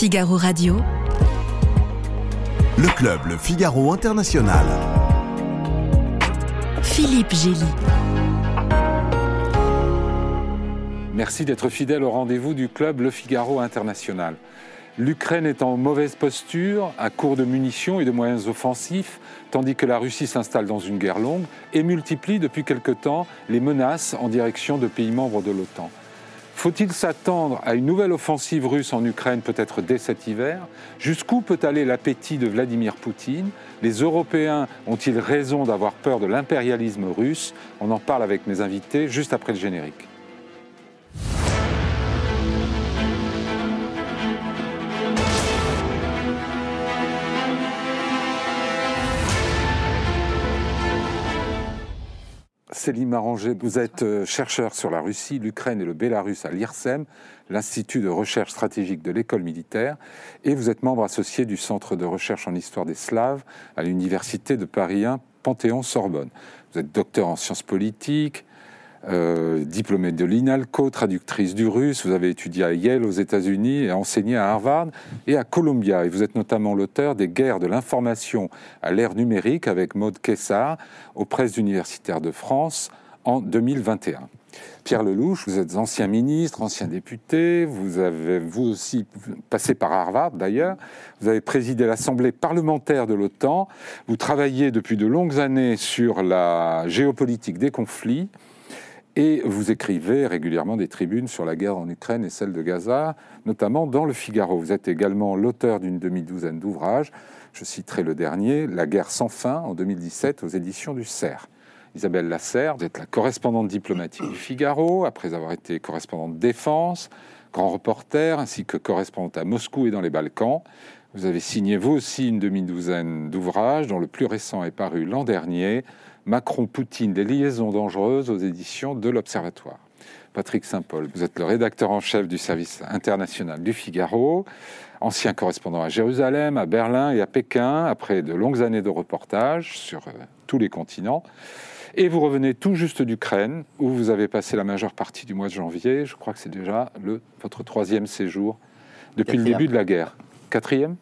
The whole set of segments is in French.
Figaro Radio. Le club Le Figaro International. Philippe Gély. Merci d'être fidèle au rendez-vous du club Le Figaro International. L'Ukraine est en mauvaise posture, à court de munitions et de moyens offensifs, tandis que la Russie s'installe dans une guerre longue et multiplie depuis quelque temps les menaces en direction de pays membres de l'OTAN. Faut-il s'attendre à une nouvelle offensive russe en Ukraine peut-être dès cet hiver? Jusqu'où peut aller l'appétit de Vladimir Poutine? Les Européens ont-ils raison d'avoir peur de l'impérialisme russe? On en parle avec mes invités juste après le générique. Céline Maranger, vous êtes euh, chercheur sur la Russie, l'Ukraine et le Bélarus à l'IRSEM, l'Institut de recherche stratégique de l'école militaire, et vous êtes membre associé du Centre de recherche en histoire des Slaves à l'Université de Paris 1 Panthéon-Sorbonne. Vous êtes docteur en sciences politiques, euh, diplômée de l'INALCO, traductrice du russe. Vous avez étudié à Yale aux États-Unis et enseigné à Harvard et à Columbia. Et vous êtes notamment l'auteur des Guerres de l'information à l'ère numérique avec Maud Kessar aux presses universitaires de France en 2021. Pierre Lelouch, vous êtes ancien ministre, ancien député, vous avez vous aussi passé par Harvard d'ailleurs, vous avez présidé l'Assemblée parlementaire de l'OTAN, vous travaillez depuis de longues années sur la géopolitique des conflits, et vous écrivez régulièrement des tribunes sur la guerre en Ukraine et celle de Gaza, notamment dans Le Figaro. Vous êtes également l'auteur d'une demi-douzaine d'ouvrages. Je citerai le dernier, La guerre sans fin, en 2017, aux éditions du CERF. Isabelle Lasserre, vous êtes la correspondante diplomatique du Figaro, après avoir été correspondante défense, grand reporter, ainsi que correspondante à Moscou et dans les Balkans. Vous avez signé vous aussi une demi-douzaine d'ouvrages, dont le plus récent est paru l'an dernier, Macron-Poutine, des liaisons dangereuses aux éditions de l'Observatoire. Patrick Saint-Paul, vous êtes le rédacteur en chef du service international du Figaro, ancien correspondant à Jérusalem, à Berlin et à Pékin, après de longues années de reportages sur euh, tous les continents. Et vous revenez tout juste d'Ukraine, où vous avez passé la majeure partie du mois de janvier. Je crois que c'est déjà le, votre troisième séjour depuis le début de la guerre. Quatrième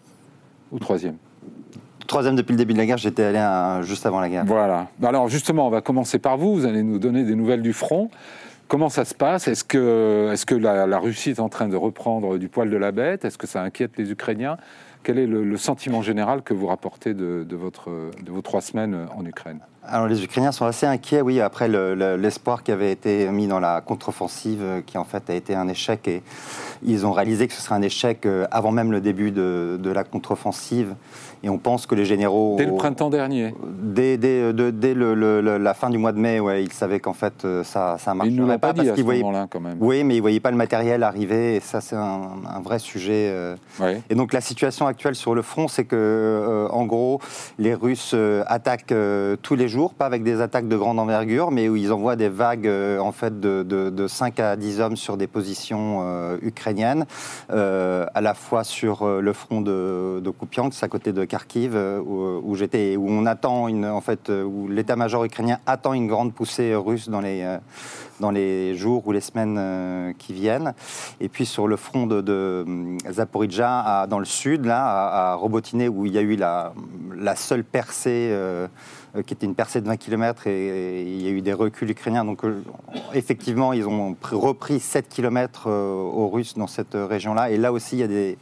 ou troisième? Troisième depuis le début de la guerre, j'étais allé juste avant la guerre. Voilà. Alors justement, on va commencer par vous. Vous allez nous donner des nouvelles du front. Comment ça se passe? Est-ce que, est que la, Russie est en train de reprendre du poil de la bête? Est-ce que ça inquiète les Ukrainiens? Quel est le, sentiment général que vous rapportez de, votre, de vos trois semaines en Ukraine? Alors les Ukrainiens sont assez inquiets, oui, après l'espoir qui avait été mis dans la contre-offensive, euh, qui en fait a été un échec, et ils ont réalisé que ce serait un échec euh, avant même le début de, de la contre-offensive. Et on pense que les généraux. Dès le printemps dernier Dès, dès, dès le, la fin du mois de mai, ouais, ils savaient qu'en fait euh, ça, ça marcherait ils ne pas. Pas dit à ce moment-là, quand même. Oui, mais ils ne voyaient pas le matériel arriver, et ça, c'est un, vrai sujet. Euh. Et donc la situation actuelle sur le front, c'est que, euh, en gros, les Russes attaquent tous les jours, pas avec des attaques de grande envergure, mais où ils envoient des vagues en fait, de, de, 5 à 10 hommes sur des positions ukrainiennes, à la fois sur le front de, de Kupiansk, à côté de Kharkiv, euh, où, j'étais, où on attend une, en fait, euh, l'état-major ukrainien attend une grande poussée russe dans les, euh, dans les jours ou les semaines qui viennent. Et puis sur le front de, de dans le sud, là, à, Robotiné, où il y a eu la, la seule percée. qui était une percée de 20 km et, il y a eu des reculs ukrainiens. Donc effectivement, ils ont repris 7 km aux Russes dans cette région-là. Et là aussi, il y a des,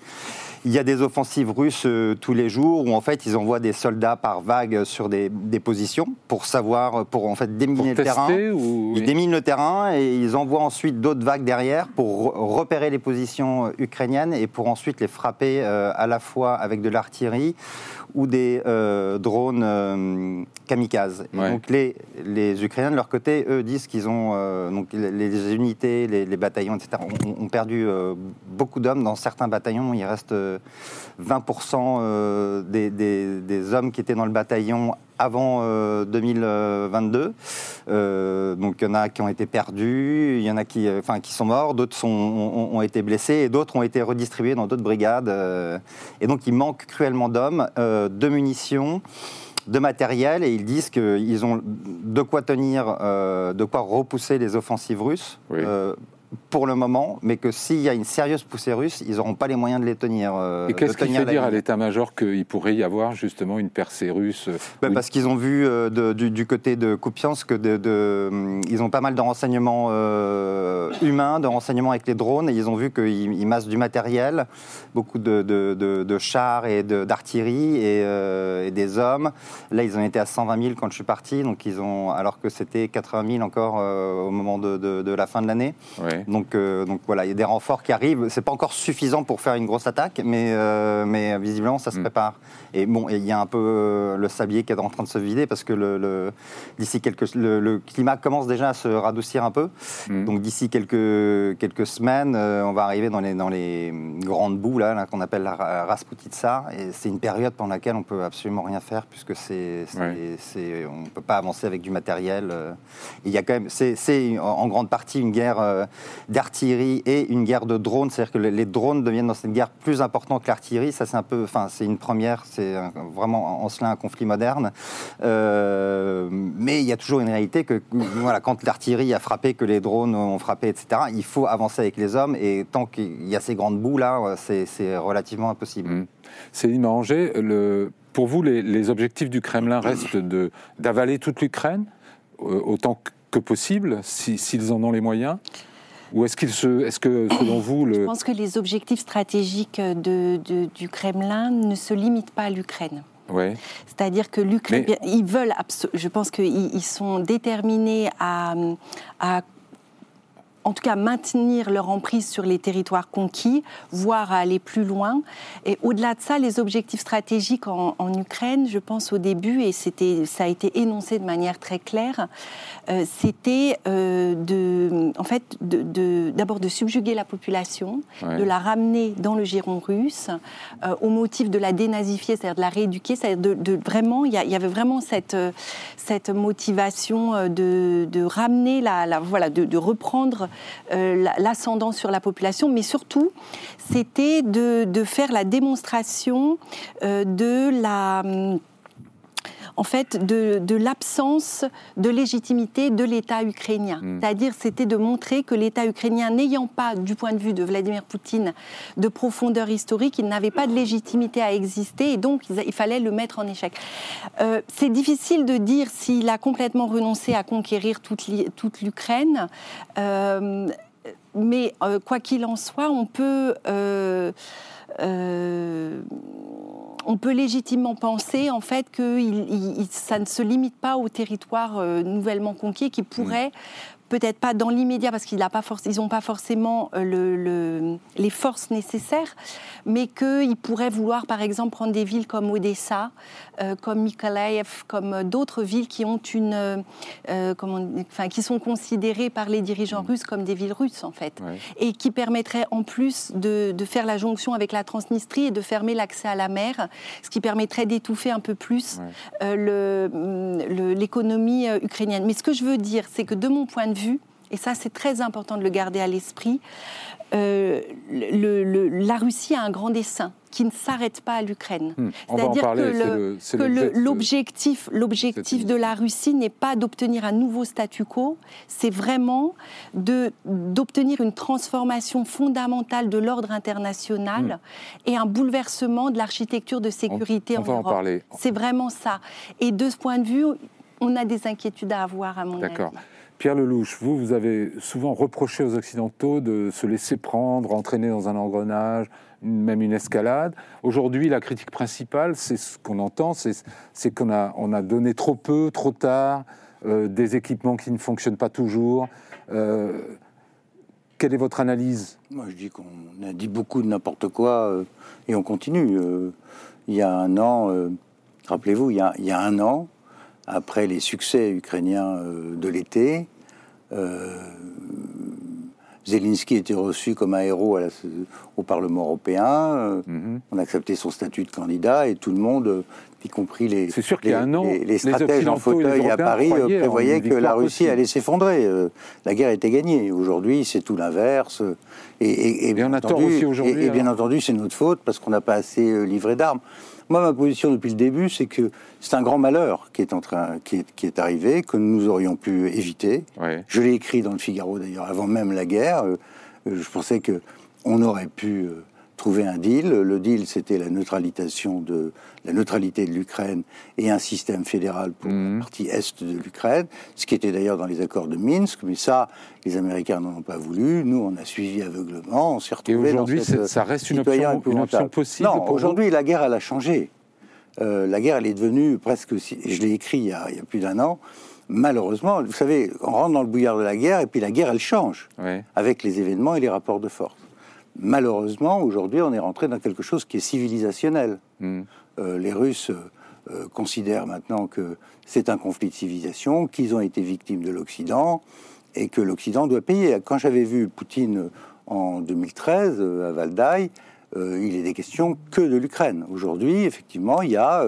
il y a des offensives russes euh, tous les jours où en fait ils envoient des soldats par vague sur des, positions pour savoir, pour en fait déminer le terrain. Ils déminent le terrain et ils envoient ensuite d'autres vagues derrière pour repérer les positions euh, ukrainiennes et pour ensuite les frapper euh, à la fois avec de l'artillerie ou des drones kamikazes. donc les, les Ukrainiens de leur côté, eux disent qu'ils ont donc les, unités, les, bataillons, etc. ont, perdu beaucoup d'hommes dans certains bataillons. Il reste 20% euh, des, hommes qui étaient dans le bataillon avant 2022. Euh, euh, donc il y en a qui ont été perdus, il y en a qui, enfin, qui sont morts, d'autres ont, été blessés et d'autres ont été redistribués dans d'autres brigades. et donc il manque cruellement d'hommes, de munitions de matériel et ils disent qu'ils ont de quoi tenir, de quoi repousser les offensives russes pour le moment, mais que s'il y a une sérieuse poussée russe, ils n'auront pas les moyens de les tenir. Euh, et qu'est-ce qui fait dire à l'état-major qu'il pourrait y avoir justement une percée russe euh, ben, Parce qu'ils ont vu euh, du, côté de Kupiansk que de, ils ont pas mal de renseignements humains, de renseignements avec les drones, et ils ont vu qu'ils massent du matériel, beaucoup de, chars et d'artillerie et, des hommes. Là, ils ont été à 120 000 quand je suis parti, donc ils ont, alors que c'était 80 000 encore au moment de, la fin de l'année. Donc, euh, donc voilà, il y a des renforts qui arrivent. C'est pas encore suffisant pour faire une grosse attaque, mais, euh, mais visiblement ça se mm. prépare. Et bon, il y a un peu euh, le sablier qui est en train de se vider parce que le, d'ici quelques, le, climat commence déjà à se radoucir un peu. Mm. Donc d'ici quelques, quelques semaines, on va arriver dans les, dans les grandes boues là, qu'on appelle la Rasputitsa. Et c'est une période pendant laquelle on peut absolument rien faire puisque c'est, on peut pas avancer avec du matériel. Il y a quand même, c'est, en grande partie une guerre d'artillerie et une guerre de drones, c'est-à-dire que les drones deviennent dans cette guerre plus importants que l'artillerie. Ça, c'est un peu, enfin, c'est une première, c'est vraiment en cela un conflit moderne. Euh, mais il y a toujours une réalité que, voilà, quand l'artillerie a frappé, que les drones ont frappé, etc., il faut avancer avec les hommes. Et tant qu'il y a ces grandes bouts là, c'est relativement impossible. Mmh. Céline Manger, le, pour vous, les, objectifs du Kremlin restent d'avaler toute l'Ukraine euh, autant que possible, s'ils en ont les moyens? Ou est-ce qu'il se, est-ce que selon vous, le... je pense que les objectifs stratégiques de, du Kremlin ne se limitent pas à l'Ukraine. Ouais. C'est-à-dire que l'Ukraine, ils veulent, je pense qu'ils sont déterminés à, à en tout cas maintenir leur emprise sur les territoires conquis, voire aller plus loin. Et au-delà de ça, les objectifs stratégiques en, Ukraine, je pense au début, et ça a été énoncé de manière très claire, euh, c'était euh, de, en fait, de, d'abord de, subjuguer la population, de la ramener dans le giron russe, euh, au motif de la dénazifier, c'est-à-dire de la rééduquer, c'est-à-dire de, vraiment, il y, avait vraiment cette, cette motivation de, ramener la, la voilà, de, reprendre euh, l'ascendant sur la population, mais surtout, c'était de, faire la démonstration euh, de la en fait, de, l'absence de légitimité de l'État ukrainien. Hmm. C'est-à-dire, c'était de montrer que l'État ukrainien, n'ayant pas, du point de vue de Vladimir Poutine, de profondeur historique, il n'avait pas de légitimité à exister et donc il, fallait le mettre en échec. Euh, c'est difficile de dire s'il a complètement renoncé à conquérir toute l'Ukraine. Euh, mais euh, quoi qu'il en soit, on peut on peut légitimement penser en fait que ça ne se limite pas au territoire euh, nouvellement conquis qui pourrait peut-être pas dans l'immédiat parce qu'ils n'ont pas, pas, forcément euh, les forces nécessaires, mais qu'ils pourraient vouloir par exemple prendre des villes comme Odessa, euh, comme Mykolaiv, comme d'autres villes qui ont une, euh, enfin, qui sont considérées par les dirigeants mm. russes comme des villes russes en fait, et qui permettraient en plus de, faire la jonction avec la Transnistrie et de fermer l'accès à la mer, ce qui permettrait d'étouffer un peu plus l'économie ukrainienne. Mais ce que je veux dire, c'est que de mon point de vue, et ça c'est très important de le garder à l'esprit, euh, la Russie a un grand dessein qui ne s'arrête pas à l'Ukraine. Hmm. C'est-à-dire que l'objectif de la Russie n'est pas d'obtenir un nouveau statu quo, c'est vraiment d'obtenir une transformation fondamentale de l'ordre international hmm. et un bouleversement de l'architecture de sécurité en, on Europe. parler. C'est vraiment ça. Et de ce point de vue, on a des inquiétudes à avoir, à mon avis. D'accord. Pierre Lelouch, vous, vous avez souvent reproché aux Occidentaux de se laisser prendre, entraîner dans un engrenage, même une escalade. Aujourd'hui, la critique principale, c'est ce qu'on entend, c'est qu'on a, on a donné trop peu, trop tard, euh, des équipements qui ne fonctionnent pas toujours. Euh, quelle est votre analyse? Moi, je dis qu'on a dit beaucoup de n'importe quoi euh, et on continue. il y a un an, rappelez-vous, il, y a un an, après les succès ukrainiens euh, de l'été, euh, Zelensky était reçu comme un héros au Parlement européen. Euh, mhm. On a accepté son statut de candidat et tout le monde y compris les, sûr qu'il y a un an, les, stratèges en fauteuil à Paris prévoyaient que la Russie allait s'effondrer. la guerre était gagnée. Aujourd'hui, c'est tout l'inverse. Et, bien, entendu, et, bien entendu, c'est notre faute parce qu'on n'a pas assez livré d'armes. Moi, ma position depuis le début, c'est que c'est un grand malheur qui est, en train, qui est, qui est arrivé, que nous aurions pu éviter. Je l'ai écrit dans le Figaro d'ailleurs, avant même la guerre. Euh, je pensais que on aurait pu euh, trouver un deal. Le deal, c'était la neutralisation de la neutralité de l'Ukraine et un système fédéral pour la mhm. partie est de l'Ukraine, ce qui était d'ailleurs dans les accords de Minsk. Mais ça, les Américains n'en ont pas voulu. Nous, on a suivi aveuglement. On s'est retrouvé. Et aujourd'hui, ça reste une option, une option possible. Non, aujourd'hui, la guerre, elle a changé. Euh, la guerre, elle est devenue presque. Aussi, je l'ai écrit il y, a, il y, a, plus d'un an. Malheureusement, vous savez, on rentre dans le bouillard de la guerre et puis la guerre, elle change avec les événements et les rapports de force malheureusement, aujourd'hui, on est rentré dans quelque chose qui est civilisationnel. Hmm. Euh, les Russes euh, considèrent maintenant que c'est un conflit de civilisation, qu'ils ont été victimes de l'Occident et que l'Occident doit payer. Quand j'avais vu Poutine en 2013 euh, à Valdaï, il est des questions que de l'Ukraine. Aujourd'hui, effectivement, il y a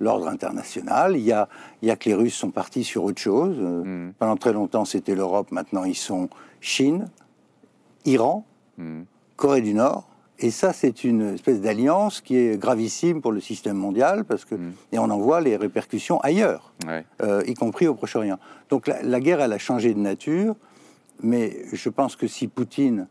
l'ordre international, il y a, il y a que les Russes sont partis sur autre chose. Hmm. Pendant très longtemps, c'était l'Europe, maintenant ils sont Chine, Iran. Hmm. Corée du Nord. Et ça, c'est une espèce d'alliance qui est gravissime pour le système mondial, parce que, mm. et on en voit les répercussions ailleurs, euh, y compris au Proche-Orient. Donc la, guerre, elle a changé de nature, mais je pense que si Poutine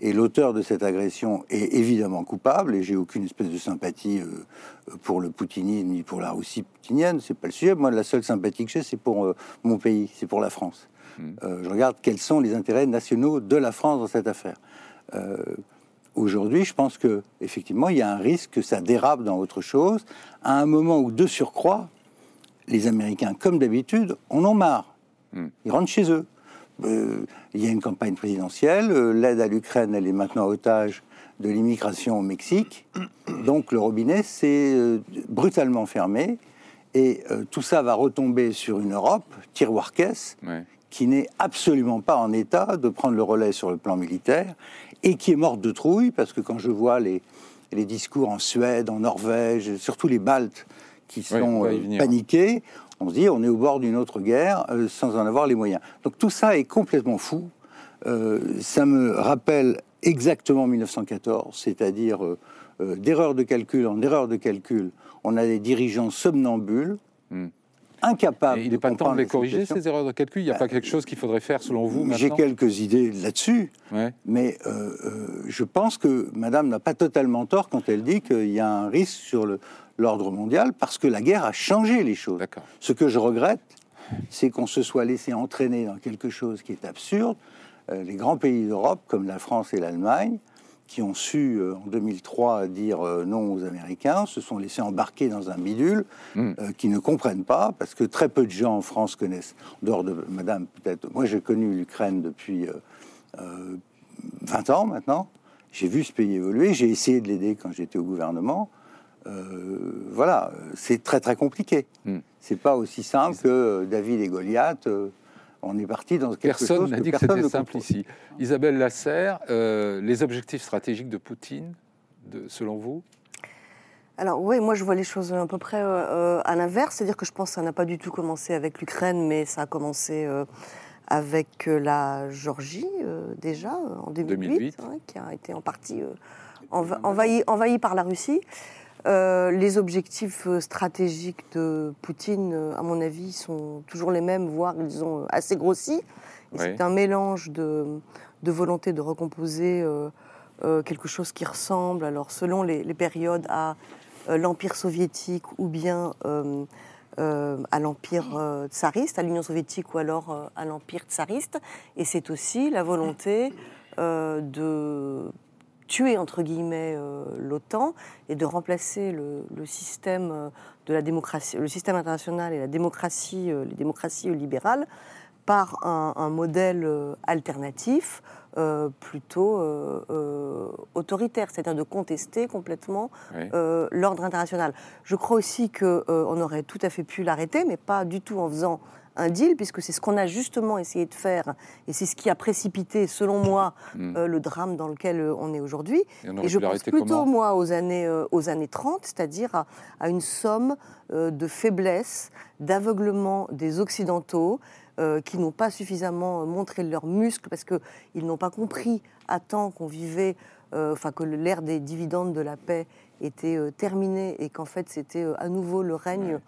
est l'auteur de cette agression est évidemment coupable, et j'ai aucune espèce de sympathie euh, pour le poutinisme ni pour la Russie poutinienne, c'est pas le sujet. Moi, la seule sympathie que j'ai, c'est pour euh, mon pays, c'est pour la France. Mm. je regarde quels sont les intérêts nationaux de la France dans cette affaire. Euh, aujourd'hui, je pense que effectivement, il y a un risque que ça dérape dans autre chose, à un moment où, de surcroît, les Américains, comme d'habitude, en ont marre. Hmm. Ils rentrent chez eux. Euh, il y a une campagne présidentielle, euh, l'aide à l'Ukraine, elle est maintenant otage de l'immigration au Mexique. Donc le robinet s'est brutalement fermé. Et tout ça va retomber sur une Europe, tiroir caisse, qui n'est absolument pas en état de prendre le relais sur le plan militaire et qui est morte de trouille, parce que quand je vois les, les discours en Suède, en Norvège, surtout les Baltes qui sont euh, paniqués, on se dit on est au bord d'une autre guerre euh, sans en avoir les moyens. Donc tout ça est complètement fou. Euh, ça me rappelle exactement 1914, c'est-à-dire d'erreur de calcul en erreur de calcul, on a des dirigeants somnambules. Hmm incapable. il n'est pas temps de les corriger, ces erreurs de calcul Il n'y a pas quelque chose qu'il faudrait faire selon vous J'ai quelques idées là-dessus, mais euh, euh, je pense que Madame n'a pas totalement tort quand elle dit qu'il y a un risque sur l'ordre mondial parce que la guerre a changé les choses. Ce que je regrette, c'est qu'on se soit laissé entraîner dans quelque chose qui est absurde. Euh, les grands pays d'Europe, comme la France et l'Allemagne, qui ont su euh, en 2003 dire euh, non aux Américains se sont laissés embarquer dans un bidule hmm. euh, qui ne comprennent pas, parce que très peu de gens en France connaissent, en dehors de Madame peut-être. Moi j'ai connu l'Ukraine depuis 20 ans maintenant, j'ai vu ce pays évoluer, j'ai essayé de l'aider quand j'étais au gouvernement. voilà, c'est très très compliqué. Hmm. C'est pas aussi simple que David et Goliath on est parti dans quelque personne chose n'a dit que c'était simple ici. Isabelle Lasserre, euh, les objectifs stratégiques de Poutine, de, selon vous? Alors oui, moi je vois les choses à peu près euh, à l'inverse, c'est-à-dire que je pense que ça n'a pas du tout commencé avec l'Ukraine, mais ça a commencé euh, avec la Géorgie déjà en 2008, hein, qui a été en partie envahie envahi par la Russie. Euh, les objectifs euh, stratégiques de Poutine, euh, à mon avis, sont toujours les mêmes, voire ils ont assez grossi. C'est un mélange de, volonté de recomposer quelque chose qui ressemble, alors selon les, périodes, à l'Empire soviétique ou bien à l'Empire tsariste, à l'Union soviétique ou alors à l'Empire tsariste. Et c'est aussi la volonté de tuer entre guillemets euh, l'OTAN et de remplacer le, système euh, de la démocratie, le système international et la démocratie, euh, les démocraties libérales par un, modèle alternatif plutôt autoritaire, c'est-à-dire de contester complètement l'ordre international. Je crois aussi qu'on aurait tout à fait pu l'arrêter, mais pas du tout en faisant un deal, puisque c'est ce qu'on a justement essayé de faire, et c'est ce qui a précipité, selon moi, hmm. le drame dans lequel on est aujourd'hui. Et, je pense plutôt, moi, aux années, aux années 30, c'est-à-dire à, une somme de faiblesse, d'aveuglement des Occidentaux, qui n'ont pas suffisamment montré leurs muscles parce qu'ils n'ont pas compris à temps qu'on vivait, enfin que l'ère des dividendes de la paix était euh, terminé et qu'en fait c'était euh, à nouveau le règne euh,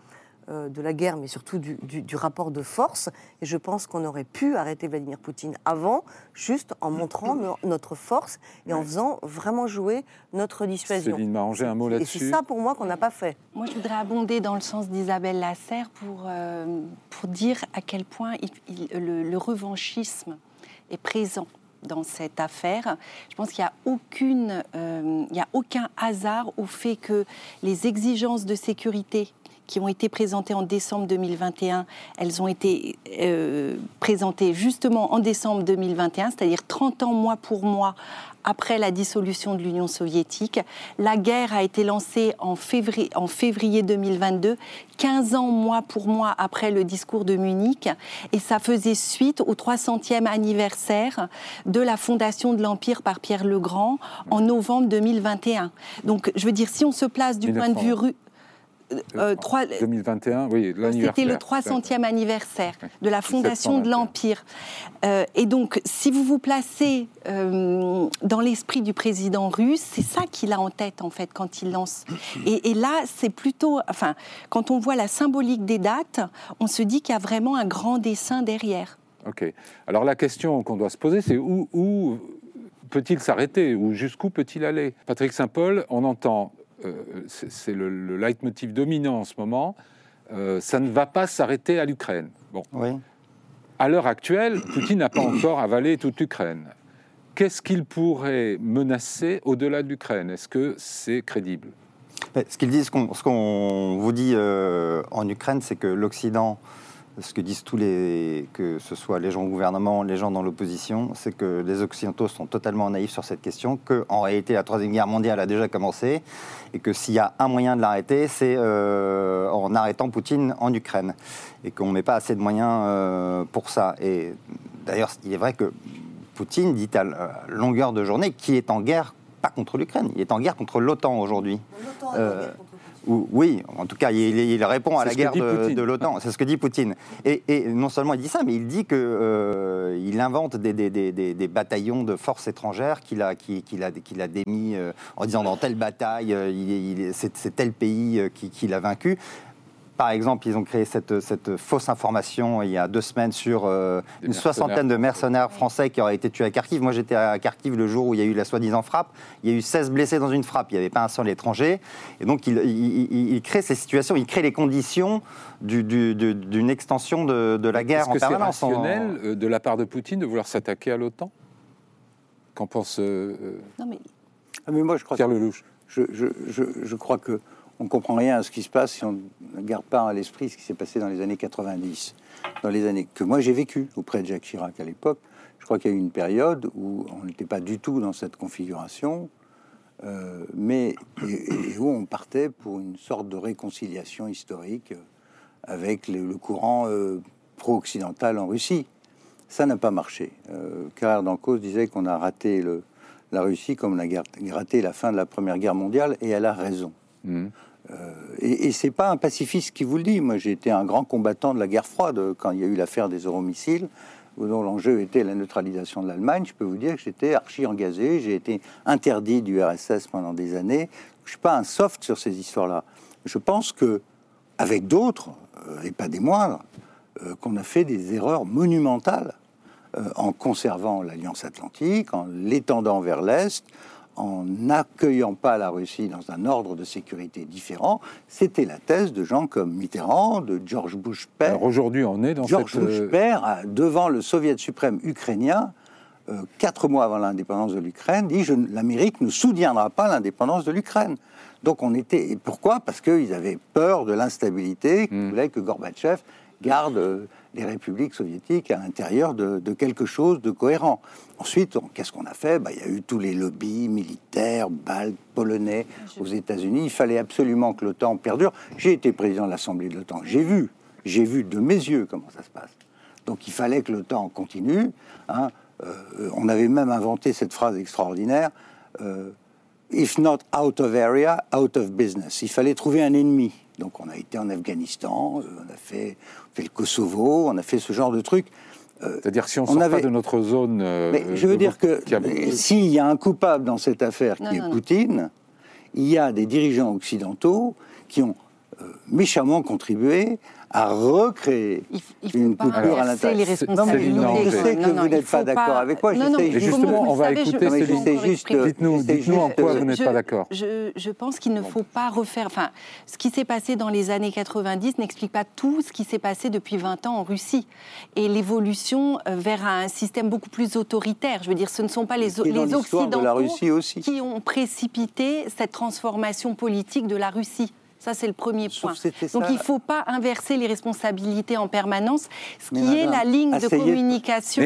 de la guerre, mais surtout du, rapport de force. Et je pense qu'on aurait pu arrêter Vladimir Poutine avant, juste en montrant notre force et en faisant vraiment jouer notre dissuasion. Céline m'a un mot là-dessus. Et c'est ça pour moi qu'on n'a pas fait. Moi, je voudrais abonder dans le sens d'Isabelle Lasserre pour, pour dire à quel point le revanchisme est présent dans cette affaire. Je pense qu'il n'y a, aucune, euh, il y a aucun hasard au fait que les exigences de sécurité qui ont été présentées en décembre 2021, elles ont été euh, présentées justement en décembre 2021, c'est-à-dire 30 ans mois pour mois après la dissolution de l'Union soviétique. La guerre a été lancée en février, en février 2022, 15 ans mois pour mois après le discours de Munich, et ça faisait suite au 300e anniversaire de la fondation de l'Empire par Pierre le Grand en novembre 2021. Donc, je veux dire, si on se place du point de vue 2021, euh, oui, C'était le 300e anniversaire de la fondation de l'Empire. Euh, et donc, si vous vous placez euh, dans l'esprit du président russe, c'est ça qu'il a en tête, en fait, quand il lance. Et, là, c'est plutôt. Enfin, quand on voit la symbolique des dates, on se dit qu'il y a vraiment un grand dessin derrière. OK. Alors, la question qu'on doit se poser, c'est où, où peut-il s'arrêter? Ou jusqu'où peut-il aller? Patrick Saint-Paul, on entend euh, c'est le, leitmotiv dominant en ce moment, euh, ça ne va pas s'arrêter à l'Ukraine. Bon. À l'heure actuelle, Poutine n'a pas encore avalé toute l'Ukraine. Qu'est-ce qu'il pourrait menacer au-delà de l'Ukraine? Est-ce que c'est crédible? Ce ce qu'on vous dit euh, en Ukraine, c'est que l'Occident ce que disent tous les, que ce soit les gens au gouvernement, les gens dans l'opposition, c'est que les Occidentaux sont totalement naïfs sur cette question, qu'en réalité la Troisième Guerre mondiale a déjà commencé, et que s'il y a un moyen de l'arrêter, c'est euh, en arrêtant Poutine en Ukraine, et qu'on ne met pas assez de moyens euh, pour ça. Et d'ailleurs, il est vrai que Poutine dit à longueur de journée qu'il est en guerre, pas contre l'Ukraine, il est en guerre contre l'OTAN aujourd'hui. Euh, oui, en tout cas, il, répond à la guerre de, l'OTAN. C'est ce que dit Poutine. Et, non seulement il dit ça, mais il dit qu'il euh, invente des, bataillons de forces étrangères qu'il a, démis euh, en disant dans telle bataille, euh, c'est tel pays qui, l'a vaincu. Par exemple, ils ont créé cette, cette, fausse information il y a deux semaines sur euh, une soixantaine de mercenaires français qui auraient été tués à Kharkiv. Moi, j'étais à Kharkiv le jour où il y a eu la soi-disant frappe. Il y a eu 16 blessés dans une frappe. Il n'y avait pas un seul étranger. Et donc, il, crée ces situations, il crée les conditions d'une extension de, la guerre en permanence. Est-ce que c'est rationnel euh, de la part de Poutine de vouloir s'attaquer à l'OTAN? Qu'en pense euh, non, mais... Ah, mais moi, je crois Pierre Lelouch? Je, crois que on comprend rien à ce qui se passe si on ne garde pas à l'esprit ce qui s'est passé dans les années 90, dans les années que moi j'ai vécu auprès de Jacques Chirac à l'époque. Je crois qu'il y a eu une période où on n'était pas du tout dans cette configuration, euh, mais où on partait pour une sorte de réconciliation historique avec le, courant euh, pro-occidental en Russie. Ça n'a pas marché. Euh, Carrère d'Encausse disait qu'on a raté la Russie comme on a raté la fin de la Première Guerre mondiale, et elle a raison. Mmh. Euh, et, c'est pas un pacifiste qui vous le dit. Moi, j'ai été un grand combattant de la guerre froide quand il y a eu l'affaire des euromissiles, dont l'enjeu était la neutralisation de l'Allemagne. Je peux vous dire que j'étais archi engagé. J'ai été interdit du RSS pendant des années. Je suis pas un soft sur ces histoires-là. Je pense que, avec d'autres, euh, et pas des moindres, euh, qu'on a fait des erreurs monumentales en conservant l'Alliance Atlantique, en l'étendant vers l'Est, en n'accueillant pas la Russie dans un ordre de sécurité différent, c'était la thèse de gens comme Mitterrand, de George Bush père. Alors aujourd'hui, on est dans George Bush euh, père, devant le Soviet suprême ukrainien, euh, quatre mois avant l'indépendance de l'Ukraine, dit l'Amérique ne soutiendra pas l'indépendance de l'Ukraine. Donc on était. Et pourquoi? Parce qu'ils avaient peur de l'instabilité, qu'ils hmm. voulaient que Gorbatchev garde euh, les républiques soviétiques à l'intérieur de, quelque chose de cohérent. Ensuite, qu'est-ce qu'on a fait? Bah, Il y a eu tous les lobbies militaires, baltes, polonais aux États-Unis. Il fallait absolument que l'OTAN perdure. J'ai été président de l'Assemblée de l'OTAN. J'ai vu j'ai vu de mes yeux comment ça se passe. Donc il fallait que l'OTAN continue. Hein. Euh, on avait même inventé cette phrase extraordinaire euh, If not out of area, out of business. Il fallait trouver un ennemi. Donc on a été en Afghanistan, euh, on a fait, fait le Kosovo, on a fait ce genre de trucs. C'est-à-dire si on ne sort pas de notre zone. Mais je veux dire que s'il y a un coupable dans cette affaire qui est Poutine, il y a des dirigeants occidentaux qui ont méchamment contribué à recréer une coupure à l'intérieur. Je sais que vous n'êtes pas d'accord avec moi. justement, on va écouter juste. Dites-nous dites en quoi vous n'êtes pas d'accord. Je, pense qu'il ne faut pas refaire. Enfin, ce qui s'est passé dans les années 90 n'explique pas tout ce qui s'est passé depuis 20 ans en Russie et l'évolution euh, vers un système beaucoup plus autoritaire. Je veux dire, ce ne sont pas les, les Occidentaux qui ont précipité cette transformation politique de la Russie. Ça, c'est le premier point. Donc, il ne faut pas inverser les responsabilités en permanence, ce qui est la ligne de communication.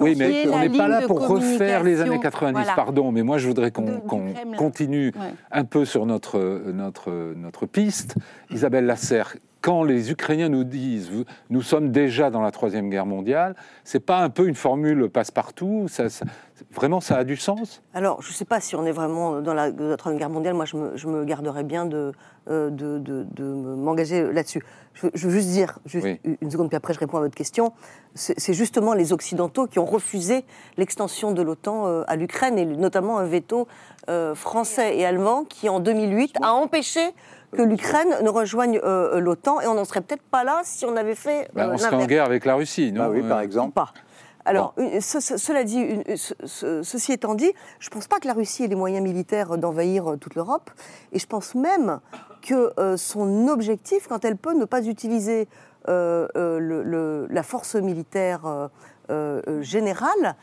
oui, mais on n'est pas là pour refaire les années 90, pardon, mais moi, je voudrais qu'on continue un peu sur notre, notre, notre piste. Isabelle Lasserre, quand les Ukrainiens nous disent nous sommes déjà dans la troisième guerre mondiale, c'est pas un peu une formule passe-partout ça, Vraiment, ça a du sens? Alors, je ne sais pas si on est vraiment dans la, troisième guerre mondiale. Moi, je me, je me garderais bien de, euh, de, de, m'engager là-dessus. Je, veux juste dire, juste une seconde, puis après je réponds à votre question. C'est justement les Occidentaux qui ont refusé l'extension de l'OTAN euh, à l'Ukraine, et notamment un veto euh, français et allemand qui, en 2008, a empêché que l'Ukraine ne rejoigne euh, l'OTAN et on n'en serait peut-être pas là si on avait fait. Bah, on serait en guerre avec la Russie, non? Bah Oui, par exemple. Pas. Alors, cela dit, ceci étant dit, je ne pense pas que la Russie ait les moyens militaires d'envahir toute l'Europe, et je pense même que son objectif, quand elle peut ne pas utiliser le, la force militaire générale,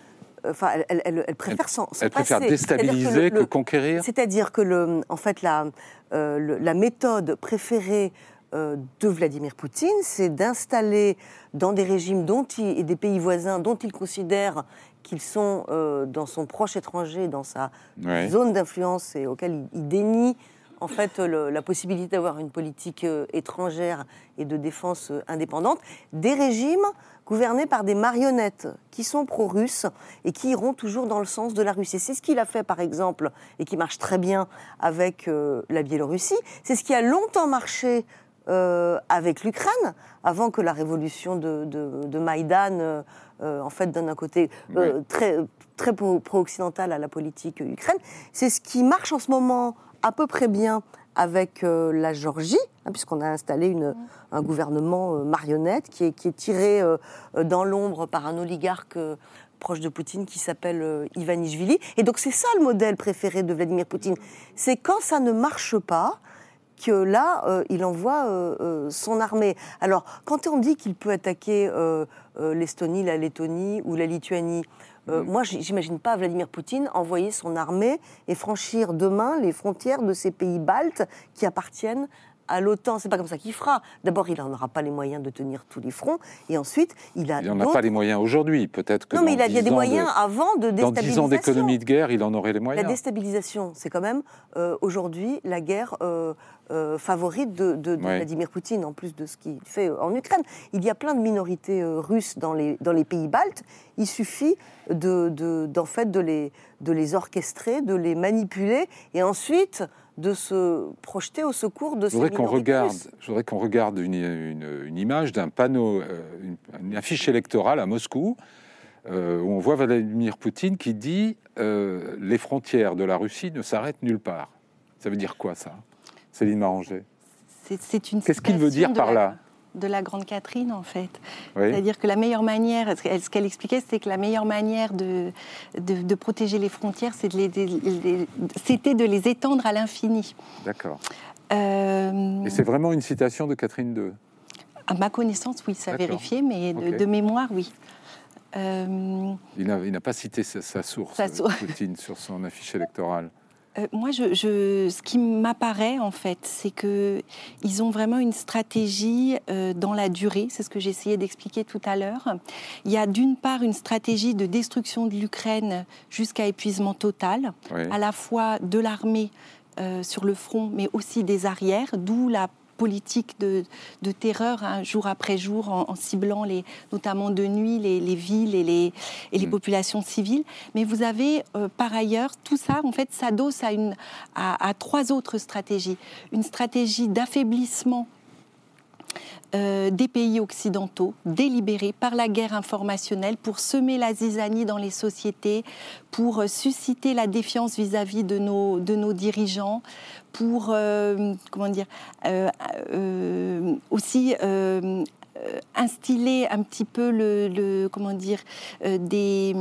enfin, elle, préfère s'en Elle préfère déstabiliser que, conquérir? C'est-à-dire que, le, en fait, la, euh, la méthode préférée euh, de Vladimir Poutine, c'est d'installer dans des régimes dont il, et des pays voisins dont il considère qu'ils sont euh, dans son proche étranger, dans sa zone d'influence et auquel il, il dénie en fait la possibilité d'avoir une politique étrangère et de défense indépendante, des régimes gouverné par des marionnettes qui sont pro-russes et qui iront toujours dans le sens de la Russie. C'est ce qu'il a fait, par exemple, et qui marche très bien avec euh, la Biélorussie. C'est ce qui a longtemps marché euh, avec l'Ukraine, avant que la révolution de, de, Maïdan, euh, en fait, donne un côté très, très pro-occidental à la politique ukraine. C'est ce qui marche en ce moment à peu près bien avec la Géorgie, hein, puisqu'on a installé une, un gouvernement euh, marionnette qui est, qui est tiré euh, euh, dans l'ombre par un oligarque proche de Poutine qui s'appelle Ivanishvili. Et donc c'est ça le modèle préféré de Vladimir Poutine. C'est quand ça ne marche pas que là, il envoie son armée. Alors, quand on dit qu'il peut attaquer l'Estonie, la Lettonie ou la Lituanie, euh, moi, j'imagine pas Vladimir Poutine envoyer son armée et franchir demain les frontières de ces pays baltes qui appartiennent à l'OTAN. C'est pas comme ça qu'il fera. D'abord, il n'en aura pas les moyens de tenir tous les fronts, et ensuite, il a. Il n'en a pas les moyens aujourd'hui, peut-être que. Non, mais il, a, y a des moyens avant de déstabilisation. Dans 10 ans d'économie de guerre, il en aurait les moyens. La déstabilisation, c'est quand même euh, aujourd'hui la guerre. Euh, euh, favorite de, Vladimir Poutine, en plus de ce qu'il fait en Ukraine. Il y a plein de minorités russes dans les, dans les pays baltes. Il suffit de, de, fait, de, les, de les orchestrer, de les manipuler, et ensuite de se projeter au secours de ces qu'on regarde, Je voudrais qu'on regarde une, une, image d'un panneau, euh, une, affiche électorale à Moscou, euh, où on voit Vladimir Poutine qui dit euh, les frontières de la Russie ne s'arrêtent nulle part. Ça veut dire quoi ça Céline Maranger? C'est une Qu'est-ce qu'il veut dire par là? De la Grande Catherine, en fait. C'est-à-dire que la meilleure manière, ce qu'elle expliquait, c'était que la meilleure manière de, de, protéger les frontières, c'était de, de, les étendre à l'infini. D'accord. Euh, Et c'est vraiment une citation de Catherine II À ma connaissance, oui, ça a vérifié, mais de, mémoire, oui. Euh... Il n'a pas cité sa, source, sa source. Poutine, sur son affiche électorale. Euh, moi, je, ce qui m'apparaît en fait, c'est que ils ont vraiment une stratégie euh, dans la durée. C'est ce que j'essayais d'expliquer tout à l'heure. Il y a d'une part une stratégie de destruction de l'Ukraine jusqu'à épuisement total, à la fois de l'armée euh, sur le front, mais aussi des arrières, d'où la politique de, terreur hein, jour après jour en, ciblant les, notamment de nuit les, villes et les, et les mm. populations civiles. Mais vous avez par ailleurs tout ça en fait s'adosse à, une, à trois autres stratégies. Une stratégie d'affaiblissement euh, des pays occidentaux délibérés par la guerre informationnelle pour semer la zizanie dans les sociétés, pour euh, susciter la défiance vis-à-vis de, nos, dirigeants, pour euh, comment dire aussi instiller un petit peu le, comment dire des,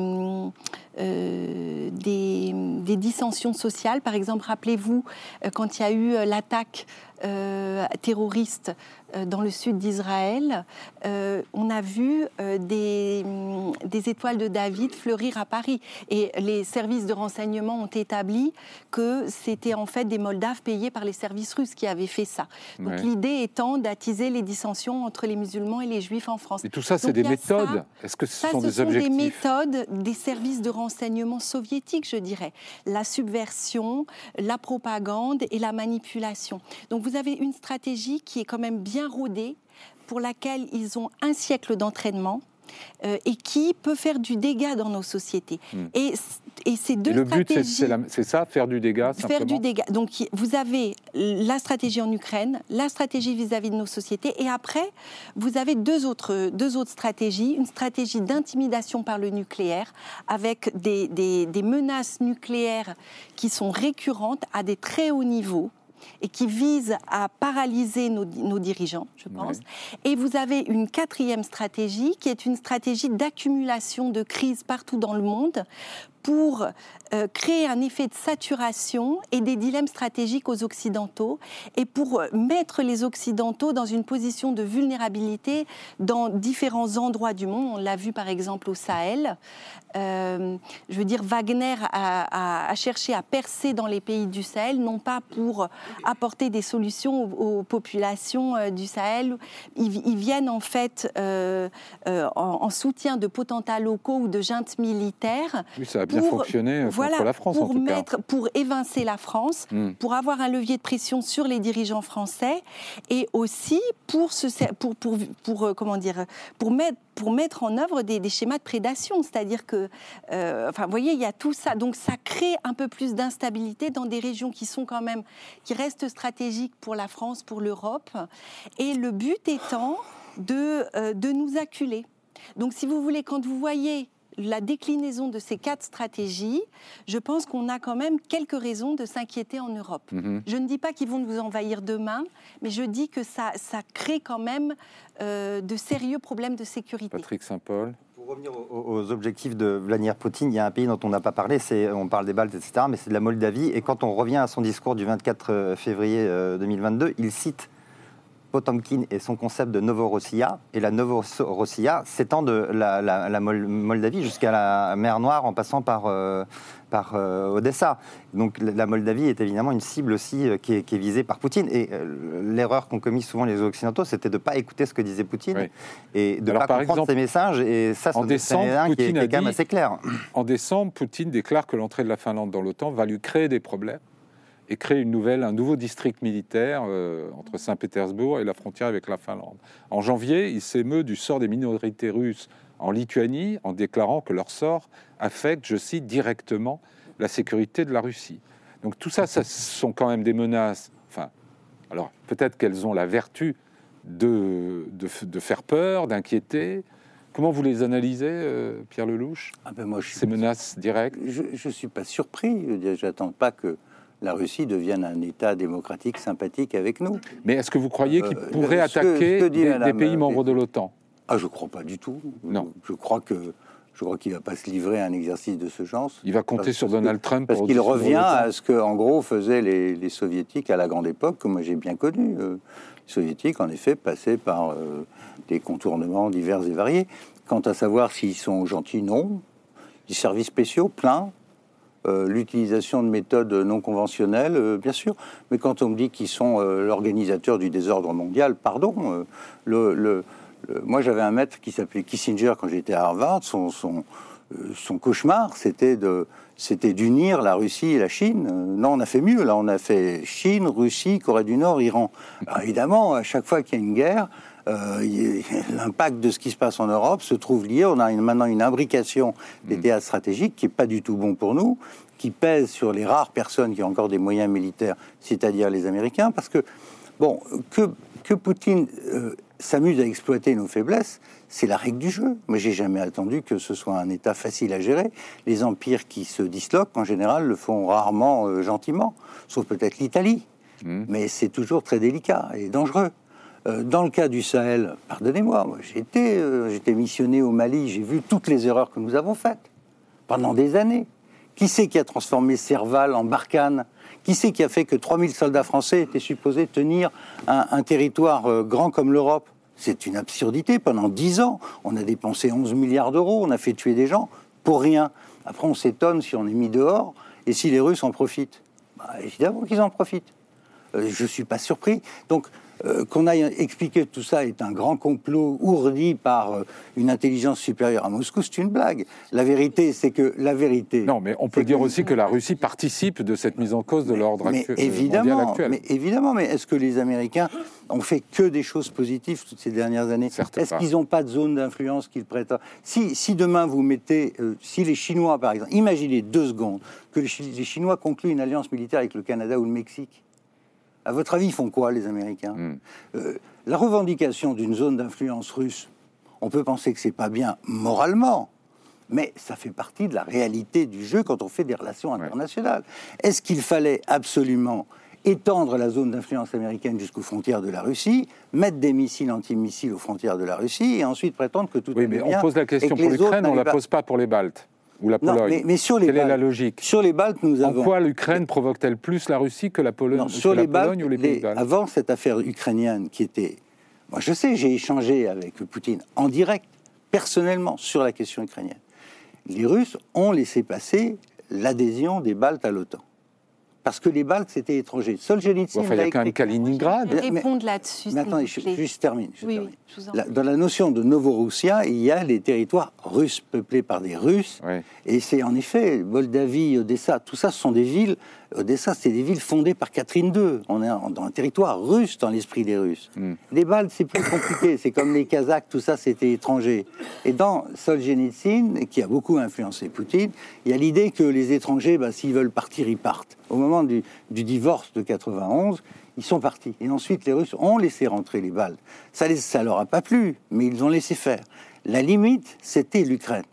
dissensions sociales. Par exemple, rappelez-vous quand il y a eu l'attaque terroriste dans le sud d'Israël, euh, on a vu euh, des, des, étoiles de David fleurir à Paris. Et les services de renseignement ont établi que c'était en fait des Moldaves payés par les services russes qui avaient fait ça. Donc l'idée étant d'attiser les dissensions entre les musulmans et les juifs en France. Et tout ça, c'est des méthodes? Est-ce que ce sont des sont des méthodes des services de renseignement soviétiques, je dirais. La subversion, la propagande et la manipulation. Donc vous avez une stratégie qui est quand même bien rodée, pour laquelle ils ont un siècle d'entraînement. Euh, et qui peut faire du dégât dans nos sociétés. Hmm. Et, et, ces deux le but, c'est ça, faire du dégât simplement. Faire du dégât. Donc vous avez la stratégie en Ukraine, la stratégie vis-à-vis de nos sociétés, et après, vous avez deux autres, deux autres stratégies. Une stratégie d'intimidation par le nucléaire, avec des, des, des menaces nucléaires qui sont récurrentes à des très hauts niveaux et qui vise à paralyser nos, dirigeants, je pense. Et vous avez une quatrième stratégie qui est une stratégie d'accumulation de crises partout dans le monde pour euh, créer un effet de saturation et des dilemmes stratégiques aux Occidentaux et pour mettre les Occidentaux dans une position de vulnérabilité dans différents endroits du monde. On l'a vu par exemple au Sahel. Euh, je veux dire, Wagner a, cherché à percer dans les pays du Sahel, non pas pour apporter des solutions aux, populations euh, du Sahel. Ils, viennent en fait en, soutien de potentats locaux ou de juntes militaires bien fonctionné voilà, la France, pour en tout mettre, Pour évincer la France, hmm. pour avoir un levier de pression sur les dirigeants français et aussi pour, se, pour, pour, pour, euh, comment dire, pour mettre pour mettre en œuvre des, schémas de prédation. C'est-à-dire que, euh, enfin, vous voyez, il y a tout ça. Donc, ça crée un peu plus d'instabilité dans des régions qui sont quand même, qui restent stratégiques pour la France, pour l'Europe. Et le but étant de, euh, de nous acculer. Donc, si vous voulez, quand vous voyez la déclinaison de ces quatre stratégies, je pense qu'on a quand même quelques raisons de s'inquiéter en Europe. Mhm. Je ne dis pas qu'ils vont nous envahir demain, mais je dis que ça, ça crée quand même euh, de sérieux problèmes de sécurité. Patrick Saint-Paul pour revenir aux, objectifs de Vladimir Poutine, il y a un pays dont on n'a pas parlé, c'est, on parle des Baltes, etc., mais c'est de la Moldavie. Et quand on revient à son discours du 24 euh, février 2022, euh, il cite Potomkin et son concept de Novorossiya. Et la Novorossiya s'étend de la, Moldavie jusqu'à la mer Noire en passant par, euh, par euh, Odessa. Donc la Moldavie est évidemment une cible aussi euh, qui, est, visée par Poutine. Et l'erreur qu'ont commis souvent les Occidentaux, c'était de ne pas écouter ce que disait Poutine et de ne pas comprendre ses messages. Et ça, c'est décembre, qui est, quand même assez clair. En décembre, Poutine déclare que l'entrée de la Finlande dans l'OTAN va lui créer des problèmes et créer une nouvelle, un nouveau district militaire euh, entre Saint-Pétersbourg et la frontière avec la Finlande. En janvier, il s'émeut du sort des minorités russes en Lituanie en déclarant que leur sort affecte, je cite, directement la sécurité de la Russie. Donc tout ça, ce sont quand même des menaces. Enfin, alors peut-être qu'elles ont la vertu de, de, faire peur, d'inquiéter. Comment vous les analysez, euh, Pierre Lelouch ah ben moi, je Ces menaces directes? Je ne suis pas surpris. Je n'attends pas que la Russie devienne un État démocratique sympathique avec nous. Mais est-ce que vous croyez qu'il euh, pourrait attaquer des, pays membres de l'OTAN? Ah, je ne crois pas du tout. Non. Je crois que je crois qu'il va pas se livrer à un exercice de ce genre. Il va compter sur Donald Trump parce qu'il revient à ce que, en gros, faisaient les, soviétiques à la grande époque, que moi j'ai bien connu. Euh, les soviétiques, en effet, passaient par euh, des contournements divers et variés. Quant à savoir s'ils sont gentils, non. Des services spéciaux, plein. Euh, l'utilisation de méthodes non conventionnelles, euh, bien sûr. Mais quand on me dit qu'ils sont euh, l'organisateur du désordre mondial, pardon. Moi, j'avais un maître qui s'appelait Kissinger quand j'étais à Harvard. Son, son, son cauchemar, c'était de c'était d'unir la Russie et la Chine. Non, on a fait mieux. Là, on a fait Chine, Russie, Corée du Nord, Iran. évidemment, à chaque fois qu'il y a une guerre, euh, l'impact de ce qui se passe en Europe se trouve lié. On a maintenant une imbrication des mm. théâtres stratégiques qui n'est pas du tout bon pour nous, qui pèse sur les rares personnes qui ont encore des moyens militaires, c'est-à-dire les Américains, parce que, bon, que, que Poutine euh, s'amuse à exploiter nos faiblesses, c'est la règle du jeu. Mais j'ai jamais attendu que ce soit un État facile à gérer. Les empires qui se disloquent, en général, le font rarement euh, gentiment, sauf peut-être l'Italie. Mmh. Mais c'est toujours très délicat et dangereux. Euh, dans le cas du Sahel, pardonnez-moi, euh, j'étais missionné au Mali, j'ai vu toutes les erreurs que nous avons faites pendant des années. Qui c'est qui a transformé Serval en Barkhane? Qui c'est qui a fait que 3000 soldats français étaient supposés tenir un, territoire grand comme l'Europe? C'est une absurdité. Pendant dix ans, on a dépensé 11 milliards d'euros, on a fait tuer des gens pour rien. Après, on s'étonne si on est mis dehors et si les Russes en profitent. Bah, évidemment qu'ils en profitent. Euh, je ne suis pas surpris. Donc, euh, qu'on aille expliquer tout ça est un grand complot ourdi par euh, une intelligence supérieure à Moscou, c'est une blague. La vérité, c'est que la vérité. Non, mais on peut dire aussi que la Russie participe de cette mise en cause de l'ordre actuel. Évidemment, mais évidemment, mais est-ce que les Américains ont fait que des choses positives toutes ces dernières années? Est-ce qu'ils n'ont pas de zone d'influence qu'ils prêtent si, si, demain vous mettez, euh, si les Chinois par exemple, imaginez deux secondes que les Chinois concluent une alliance militaire avec le Canada ou le Mexique à votre avis, ils font quoi, les Américains hmm. euh, La revendication d'une zone d'influence russe, on peut penser que c'est pas bien moralement, mais ça fait partie de la réalité du jeu quand on fait des relations internationales. Est-ce qu'il fallait absolument étendre la zone d'influence américaine jusqu'aux frontières de la Russie, mettre des missiles antimissiles aux frontières de la Russie, et ensuite prétendre que tout oui, mais on pose la question pour l'Ukraine, on ne la pose pas pour les Baltes ou la Pologne. mais, sur les Quelle est la logique Sur les Baltes, nous avons. En quoi l'Ukraine provoque-t-elle plus la Russie que la Pologne, sur les Baltes, ou les pays Baltes Avant cette affaire ukrainienne qui était. Moi, je sais, j'ai échangé avec Poutine en direct, personnellement, sur la question ukrainienne. Les Russes ont laissé passer l'adhésion des Baltes à l'OTAN parce que les Baltes, c'était étranger. Solzhenitsyn. Enfin, il y a quand même Kaliningrad. Répondre là-dessus. Mais attendez, je, juste termine. dans la notion de Novoroussia, il y a les territoires russes peuplés par des Russes. Et c'est en effet, Moldavie, Odessa, tout ça, ce sont des villes Odessa, c'est des villes fondées par Catherine II. On est dans un territoire russe dans l'esprit des Russes. Hmm. Les Baltes, c'est plus compliqué. C'est comme les Kazakhs, tout ça, c'était étranger. Et dans Solzhenitsyn, qui a beaucoup influencé Poutine, il y a l'idée que les étrangers, bah, s'ils veulent partir, ils partent. Au moment du, divorce de 91, ils sont partis. Et ensuite, les Russes ont laissé rentrer les Baltes. Ça ne leur a pas plu, mais ils ont laissé faire. La limite, c'était l'Ukraine.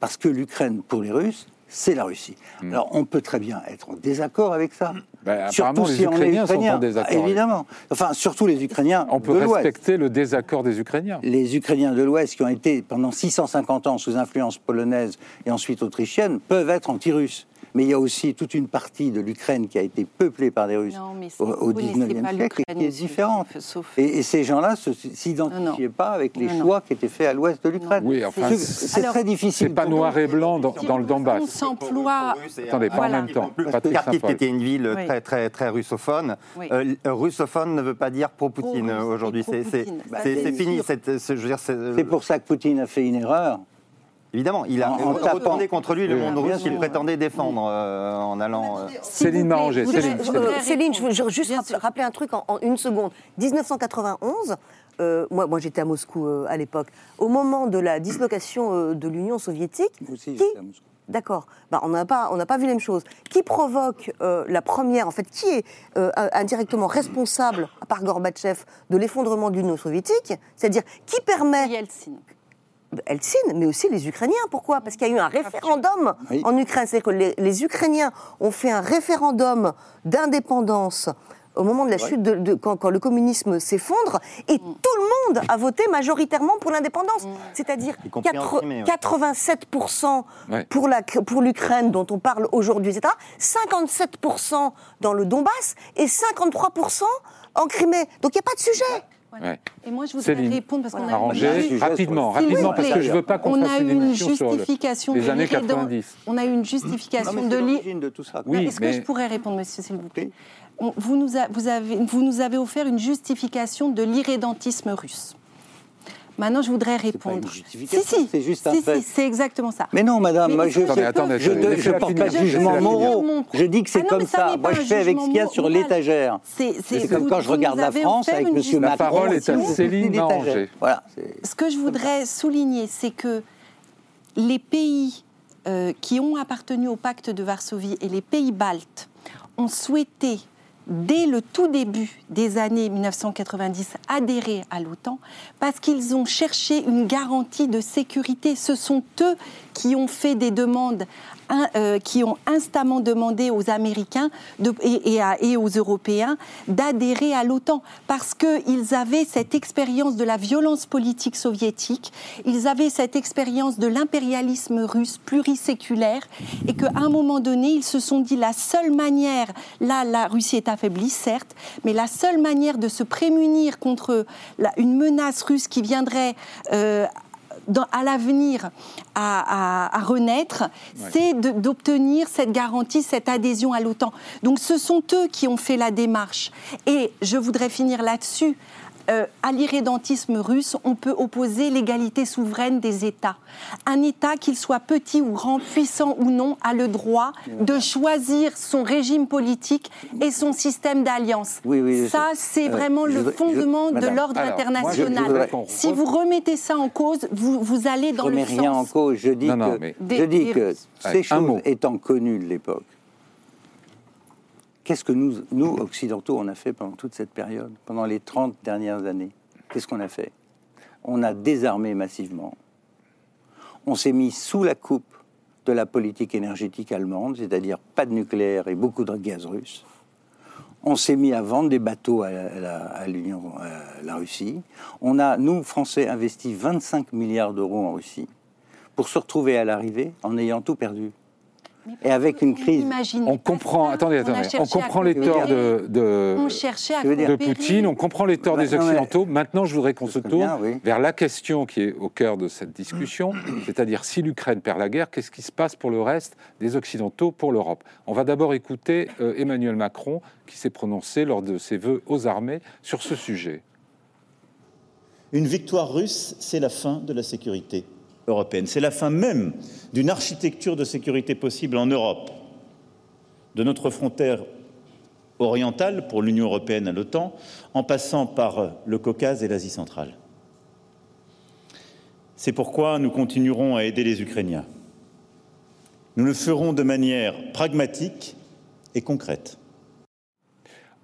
Parce que l'Ukraine, pour les Russes, c'est la Russie. Hmm. Alors on peut très bien être en désaccord avec ça. Ben, surtout les si Ukrainiens on est sont en désaccord. évidemment. Enfin, surtout les Ukrainiens. On peut respecter le désaccord des Ukrainiens. Les Ukrainiens de l'Ouest qui ont été pendant 650 ans sous influence polonaise et ensuite autrichienne peuvent être anti-russes mais il y a aussi toute une partie de l'Ukraine qui a été peuplée par des Russes au, XIXe siècle et qui est différente. Et, ces gens-là ne s'identifiaient pas avec les choix qui étaient faits à l'ouest de l'Ukraine. Oui, enfin, c'est très difficile. C'est pas noir et blanc dans, le Donbass. On s'emploie. Attendez, pas en même temps. Kharkiv était une ville très, très, très russophone. Euh, russophone ne veut pas dire pro-Poutine aujourd'hui. C'est fini. C'est pour ça que Poutine a fait une erreur. Évidemment, il a en, retourné contre lui le monde russe qu'il prétendait défendre euh, en allant. Euh, Céline Maranger. Céline, Céline, je veux juste rappeler un truc en, une seconde. 1991, euh, moi, moi j'étais à Moscou à l'époque. Au moment de la dislocation de l'Union soviétique, qui, D'accord. Bah, on n'a pas, on pas vu les mêmes choses. Qui provoque la première, en fait, qui est indirectement responsable, à part Gorbatchev, de l'effondrement de l'Union soviétique C'est-à-dire qui permet Yeltsin. Eltsine, mais aussi les Ukrainiens. Pourquoi? Parce qu'il y a eu un référendum en Ukraine. C'est que les, Ukrainiens ont fait un référendum d'indépendance au moment de la chute, de, quand, le communisme s'effondre, et mm. tout le monde a voté majoritairement pour l'indépendance. Mm. C'est-à-dire 87% pour, la, pour l'Ukraine, dont on parle aujourd'hui, etc., 57% dans le Donbass et 53% en Crimée. Donc il n'y a pas de sujet. Et moi, je voudrais répondre parce qu'on a arrangé rapidement, rapidement, parce que je ne veux pas qu'on fasse une, une justification les années 90. On a eu une justification de l'origine de tout ça. Oui, Est-ce que je pourrais répondre, monsieur, s'il vous plaît? Vous, nous vous, avez, vous nous avez offert une justification de l'irrédentisme russe. Maintenant, je voudrais répondre. Si, si, c'est juste un fait. c'est exactement ça. Mais non, madame, moi, je ne porte pas de jugement moraux. Je dis que c'est ah comme ça. Moi, je fais avec ce qu'il y a sur l'étagère. C'est comme quand je regarde la France avec M. Macron. La parole est à Céline Voilà. Ce que je voudrais souligner, c'est que les pays euh, qui ont appartenu au pacte de Varsovie et les pays baltes ont souhaité dès le tout début des années 1990, adhérer à l'OTAN parce qu'ils ont cherché une garantie de sécurité. Ce sont eux qui ont fait des demandes euh, qui ont instamment demandé aux Américains et, aux Européens d'adhérer à l'OTAN. Parce qu'ils avaient cette expérience de la violence politique soviétique, ils avaient cette expérience de l'impérialisme russe pluriséculaire et qu'à un moment donné, ils se sont dit la seule manière, là la Russie est affaiblie certes, mais la seule manière de se prémunir contre une menace russe qui viendrait euh, à l'avenir à, renaître, c'est d'obtenir cette garantie, cette adhésion à l'OTAN. Donc ce sont eux qui ont fait la démarche. Et je voudrais finir là-dessus euh, à l'irrédentisme russe, on peut opposer l'égalité souveraine des États. Un État, qu'il soit petit ou grand, puissant ou non, a le droit de choisir son régime politique et son système d'alliance. ça, c'est euh, vraiment le fondement de l'ordre international. si vous remettez ça en cause, vous, vous allez dans je le sens... rien en cause. Je dis que, je dis que ces choses étant connues de l'époque, Qu'est-ce que nous, occidentaux, on a fait pendant toute cette période, pendant les 30 dernières années? Qu'est-ce qu'on a fait? On a désarmé massivement. On s'est mis sous la coupe de la politique énergétique allemande, c'est-à-dire pas de nucléaire et beaucoup de gaz russe. On s'est mis à vendre des bateaux à, l'Union, à la Russie. On a, nous, Français, investi 25 milliards d'euros en Russie pour se retrouver à l'arrivée en ayant tout perdu et avec une crise. On comprend, attendez, attendez, on, comprend les torts de, de, de Poutine, on comprend les torts des Occidentaux. Maintenant, je voudrais qu'on se tourne vers la question qui est au cœur de cette discussion, c'est-à-dire si l'Ukraine perd la guerre, qu'est-ce qui se passe pour le reste des Occidentaux, pour l'Europe? On va d'abord écouter euh, Emmanuel Macron qui s'est prononcé lors de ses vœux aux armées sur ce sujet. Une victoire russe, c'est la fin de la sécurité C'est la fin même d'une architecture de sécurité possible en Europe, de notre frontière orientale pour l'Union européenne à l'OTAN, en passant par le Caucase et l'Asie centrale. C'est pourquoi nous continuerons à aider les Ukrainiens. Nous le ferons de manière pragmatique et concrète.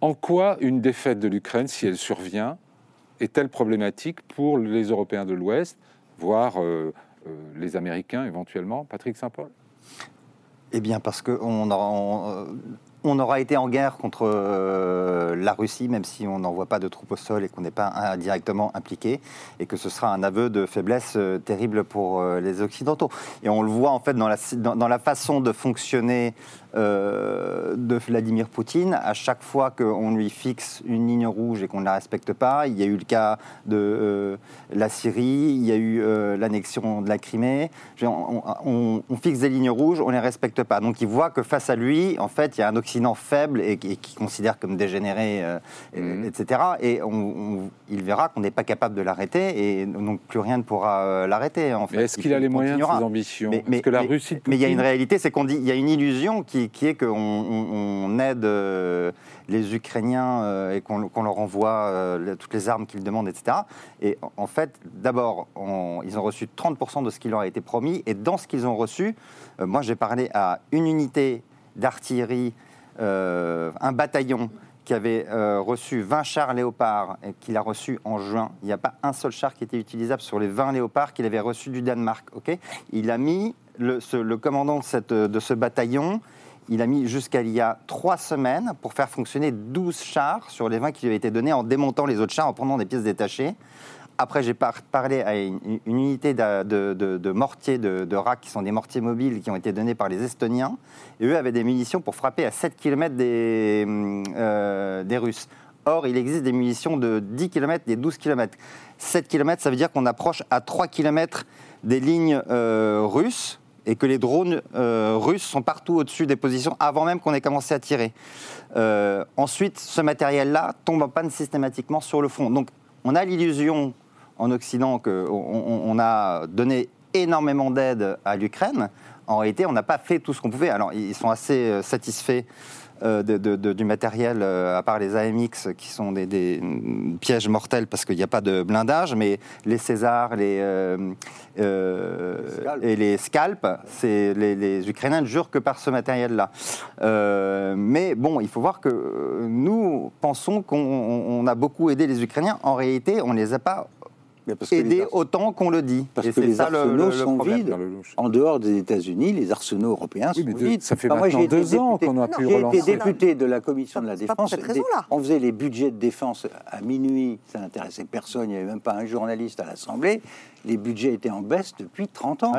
En quoi une défaite de l'Ukraine, si elle survient, est-elle problématique pour les Européens de l'Ouest, voire euh, les Américains éventuellement. Patrick Saint-Paul? Eh bien, parce aura, on aura été en guerre contre euh, la Russie, même si on n'envoie pas de troupes au sol et qu'on n'est pas directement impliqué, et que ce sera un aveu de faiblesse euh, terrible pour les Occidentaux. Et on le voit en fait dans la, façon de fonctionner euh, de Vladimir Poutine. À chaque fois qu'on lui fixe une ligne rouge et qu'on ne la respecte pas, il y a eu le cas de euh, la Syrie, il y a eu euh, l'annexion de la Crimée. On, fixe des lignes rouges, on ne les respecte pas. Donc il voit que face à lui, en fait, il y a un Occident faible et, qui considère comme dégénéré, mhm. etc. Et il verra qu'on n'est pas capable de l'arrêter et donc plus rien ne pourra l'arrêter. En fait. Est-ce qu'il a les moyens de ses ambitions mais, que la Russie mais il y a une réalité, c'est qu'on dit il y a une illusion qui qui, est qu'on aide euh, les Ukrainiens euh, et qu'on leur envoie euh, toutes les armes qu'ils demandent, etc. Et en fait, d'abord, ils ont reçu 30% de ce qui leur a été promis. Et dans ce qu'ils ont reçu, moi j'ai parlé à une unité d'artillerie, un bataillon qui avait reçu 20 chars léopards et qu'il a reçu en juin. Il n'y a pas un seul char qui était utilisable sur les 20 léopards qu'il avait reçus du Danemark. il a mis le, commandant de, de ce bataillon il a mis jusqu'à il y a trois semaines pour faire fonctionner 12 chars sur les 20 qui lui avaient été donnés en démontant les autres chars, en prenant des pièces détachées. Après, j'ai parlé à une, unité de, mortiers de, RAC, qui sont des mortiers mobiles qui ont été donnés par les Estoniens. Et eux avaient des munitions pour frapper à 7 km des, euh, des Russes. Or, il existe des munitions de 10 km, des 12 km. 7 km, ça veut dire qu'on approche à 3 km des lignes euh, russes et que les drones euh, russes sont partout au-dessus des positions avant même qu'on ait commencé à tirer. Ensuite, ce matériel-là tombe en panne systématiquement sur le front. Donc, on a l'illusion en Occident qu'on on a donné énormément d'aide à l'Ukraine, en réalité, on n'a pas fait tout ce qu'on pouvait. Alors, ils sont assez satisfaits euh, du matériel, euh, à part les AMX qui sont des, pièges mortels parce qu'il n'y a pas de blindage, mais les Césars les, euh, et les Scalps, les, les, Ukrainiens ne jurent que par ce matériel-là. mais bon, il faut voir que nous pensons qu'on a beaucoup aidé les Ukrainiens. En réalité, on ne les a pas aider autant qu'on le dit. Parce que les arsenaux sont vides. En dehors des États-Unis, les arsenaux européens sont vides. Ça fait maintenant deux ans qu'on a pu relancer. J'ai été député de la commission de la défense. On faisait les budgets de défense à minuit. Ça n'intéressait personne. Il n'y avait même pas un journaliste à l'Assemblée. Les budgets étaient en baisse depuis 30 ans.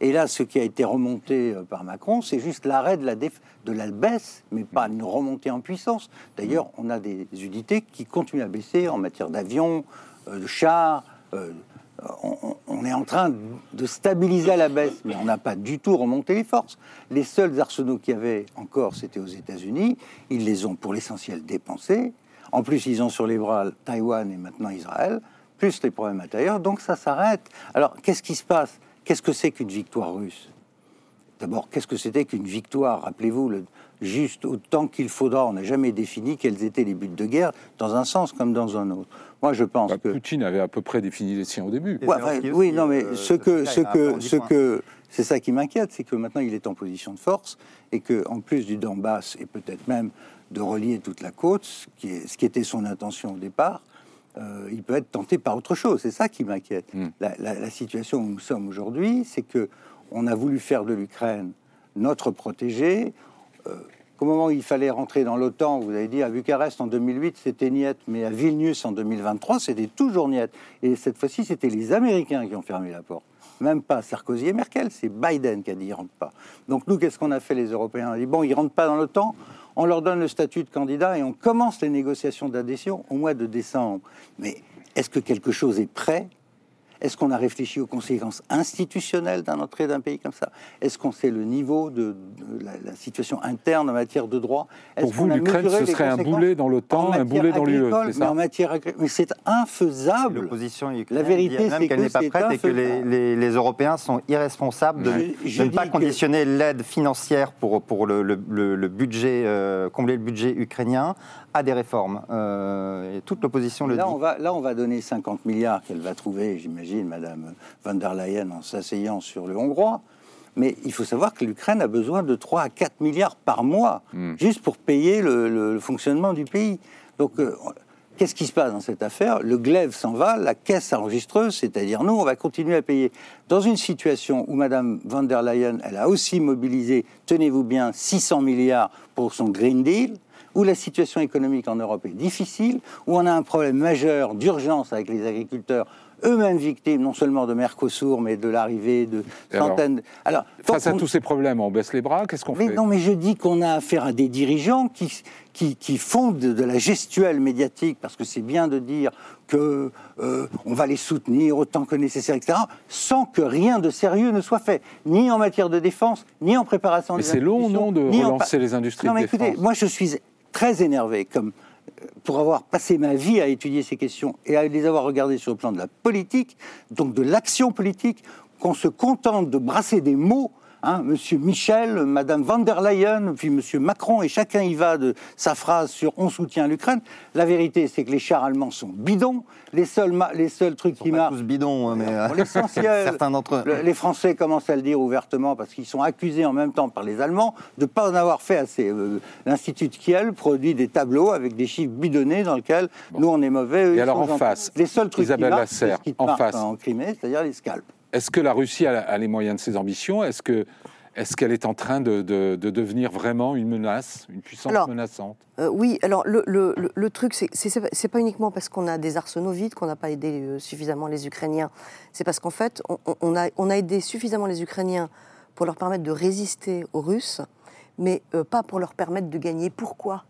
Et là, ce qui a été remonté euh, par Macron, c'est juste l'arrêt de la, de la baisse, mais pas une remontée en puissance. D'ailleurs, on a des unités qui continuent à baisser en matière d'avions, euh, de chars, euh, on, est en train de stabiliser à la baisse, mais on n'a pas du tout remonté les forces. Les seuls arsenaux qu'il y avait encore, c'était aux États-Unis. Ils les ont pour l'essentiel dépensés. En plus, ils ont sur les bras Taïwan et maintenant Israël, plus les problèmes intérieurs. Donc ça s'arrête. Alors, qu'est-ce qui se passe? Qu'est-ce que c'est qu'une victoire russe? D'abord, qu'est-ce que c'était qu'une victoire? Rappelez-vous, le, juste autant qu'il faudra. On n'a jamais défini quels étaient les buts de guerre, dans un sens comme dans un autre. Moi, je pense bah, que Poutine avait à peu près défini les siens au début. oui, non, mais ce que, ce que, ce que, c'est ça qui m'inquiète, c'est que maintenant il est en position de force et que, en plus du Donbass et peut-être même de relier toute la côte, ce qui, est, ce qui était son intention au départ, euh, il peut être tenté par autre chose. C'est ça qui m'inquiète. Hmm. La, situation où nous sommes aujourd'hui, c'est que on a voulu faire de l'Ukraine notre protégé. Euh, qu'au moment où il fallait rentrer dans l'OTAN, vous avez dit à Bucarest en 2008 c'était niette, mais à Vilnius en 2023 c'était toujours niette. Et cette fois-ci c'était les Américains qui ont fermé la porte. Même pas Sarkozy et Merkel, c'est Biden qui a dit ils rentrent pas. Donc nous, qu'est-ce qu'on a fait les Européens? On a dit bon, ils rentrent pas dans l'OTAN, on leur donne le statut de candidat et on commence les négociations d'adhésion au mois de décembre. Mais est-ce que quelque chose est prêt est-ce qu'on a réfléchi aux conséquences institutionnelles d'un entrée d'un pays comme ça? Est-ce qu'on sait le niveau de, la, situation interne en matière de droit? Pour vous, l'Ukraine, ce serait un boulet dans l'OTAN, un boulet dans l'UE, c'est ça mais en matière Mais c'est infaisable. L'opposition La vérité, c'est qu'elle n'est pas prête et que les, Européens sont irresponsables de, ne pas conditionner l'aide financière pour, pour le, budget, euh, combler le budget ukrainien à des réformes. Euh, et toute l'opposition le là, dit. On va, là, on va donner 50 milliards qu'elle va trouver, j'imagine, Madame von der Leyen, en s'asseyant sur le hongrois. Mais il faut savoir que l'Ukraine a besoin de 3 à 4 milliards par mois, hmm. juste pour payer le, fonctionnement du pays. Donc, euh, qu'est-ce qui se passe dans cette affaire? Le glaive s'en va, la caisse enregistreuse, c'est-à-dire nous, on va continuer à payer. Dans une situation où Madame von der Leyen, elle a aussi mobilisé, tenez-vous bien, 600 milliards pour son Green Deal, où la situation économique en Europe est difficile, où on a un problème majeur d'urgence avec les agriculteurs eux-mêmes victimes non seulement de Mercosur, mais de l'arrivée de centaines. Alors, face à tous ces problèmes, on baisse les bras. Qu'est-ce qu'on fait Non, mais je dis qu'on a affaire à des dirigeants qui, qui, font de, la gestuelle médiatique, parce que c'est bien de dire que euh, on va les soutenir autant que nécessaire, etc., sans que rien de sérieux ne soit fait, ni en matière de défense, ni en préparation. Mais c'est long, non, de relancer les industries non, mais écoutez, moi je suis très énervé, comme pour avoir passé ma vie à étudier ces questions et à les avoir regardées sur le plan de la politique, donc de l'action politique, qu'on se contente de brasser des mots Hein, Monsieur Michel, Madame van der Leyen, puis Monsieur Macron, et chacun y va de sa phrase sur on soutient l'Ukraine. La vérité, c'est que les chars allemands sont bidons. Les seuls, les seuls trucs qui marchent. tous bidons, hein, mais euh, l'essentiel. certains d'entre eux. Les Français commencent à le dire ouvertement parce qu'ils sont accusés en même temps par les Allemands de ne pas en avoir fait assez. Euh, L'Institut Kiel produit des tableaux avec des chiffres bidonnés dans lesquels nous on est mauvais. Et alors en face, les seuls trucs qui marchent, c'est qui en face, en Crimée, c'est-à-dire les scalps. Est-ce que la Russie a, les moyens de ses ambitions? Est-ce que est-ce qu'elle est en train de, devenir vraiment une menace, une puissance menaçante? euh, Oui, alors le, le, truc, c'est pas uniquement parce qu'on a des arsenaux vides qu'on n'a pas aidé euh, suffisamment les Ukrainiens. C'est parce qu'en fait, on, a, on, a, aidé suffisamment les Ukrainiens pour leur permettre de résister aux Russes, mais euh, pas pour leur permettre de gagner. Pourquoi?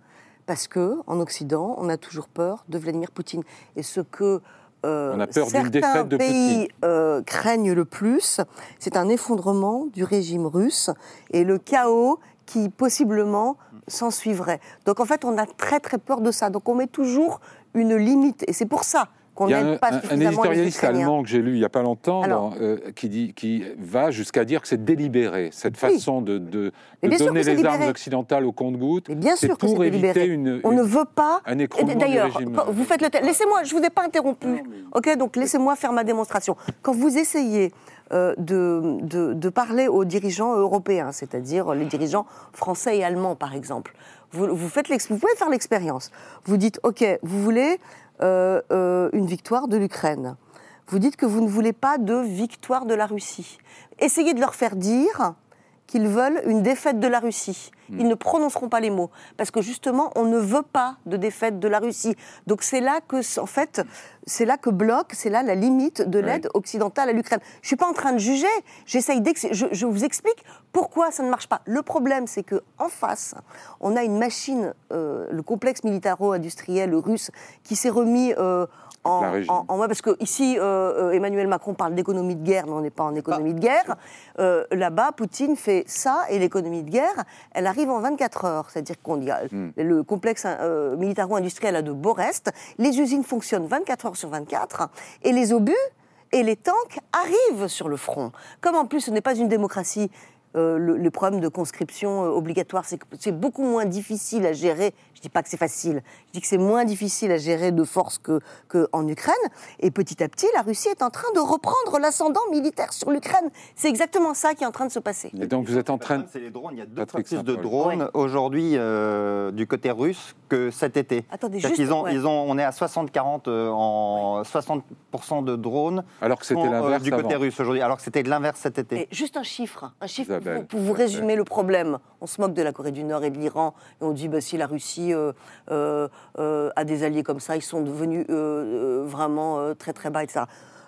Parce que en Occident, on a toujours peur de Vladimir Poutine. Et ce que euh, On a peur de pays euh, craignent le plus, c'est un effondrement du régime russe et le chaos qui possiblement s'en suivrait. Donc en fait, on a très très peur de ça. Donc on met toujours une limite. Et c'est pour ça il y a un, éditorialiste allemand que j'ai lu il n'y a pas longtemps euh, qui, dit, qui va jusqu'à dire que c'est délibéré, cette façon de, de, donner les armes occidentales au compte-gouttes. Bien sûr pour éviter une, On ne veut pas. Un D'ailleurs, vous faites le. Laissez-moi, je ne vous ai pas interrompu. Ok, donc laissez-moi faire ma démonstration. Quand vous essayez euh, de, de, de, parler aux dirigeants européens, c'est-à-dire les dirigeants français et allemands, par exemple, vous, vous, faites vous pouvez faire l'expérience. Vous dites, OK, vous voulez une victoire de l'Ukraine. Vous dites que vous ne voulez pas de victoire de la Russie. Essayez de leur faire dire qu'ils veulent une défaite de la Russie. Hmm. Ils ne prononceront pas les mots parce que justement, on ne veut pas de défaite de la Russie. Donc c'est là que, en fait, c'est là que bloque, c'est là la limite de l'aide occidentale à l'Ukraine. Je suis pas en train de juger. J'essaye je, je, vous explique pourquoi ça ne marche pas. Le problème, c'est que en face, on a une machine, euh, le complexe militaro-industriel russe, qui s'est remis euh, en, parce que ici, euh, euh, Emmanuel Macron parle d'économie de guerre, mais on n'est pas en économie de guerre. Euh, là-bas, Poutine fait ça, et l'économie de guerre, elle arrive en 24 heures. C'est-à-dire qu'on a hmm. le complexe militaro-industriel de Borest, les usines fonctionnent 24 heures sur 24, et les obus et les tanks arrivent sur le front. Comme en plus ce n'est pas une démocratie, le, problème de conscription obligatoire, c'est c'est beaucoup moins difficile à gérer dis pas que c'est facile, je dis que c'est moins difficile à gérer de force qu'en que Ukraine. Et petit à petit, la Russie est en train de reprendre l'ascendant militaire sur l'Ukraine. C'est exactement ça qui est en train de se passer. Et donc vous êtes en train de... C'est les drones, il y a deux fois plus de drones aujourd'hui euh, du côté russe que cet été. Attendez, juste... Ils ont, ils ont, on est à 60-40 euh, en 60% de drones alors que c'était euh, l'inverse du côté russe aujourd'hui, alors que c'était l'inverse cet été. Et juste un chiffre, un chiffre pour, vous résumer le problème. On se moque de la Corée du Nord et de l'Iran et on dit bah, si la Russie à des alliés comme ça. Ils sont devenus vraiment très très bas, etc.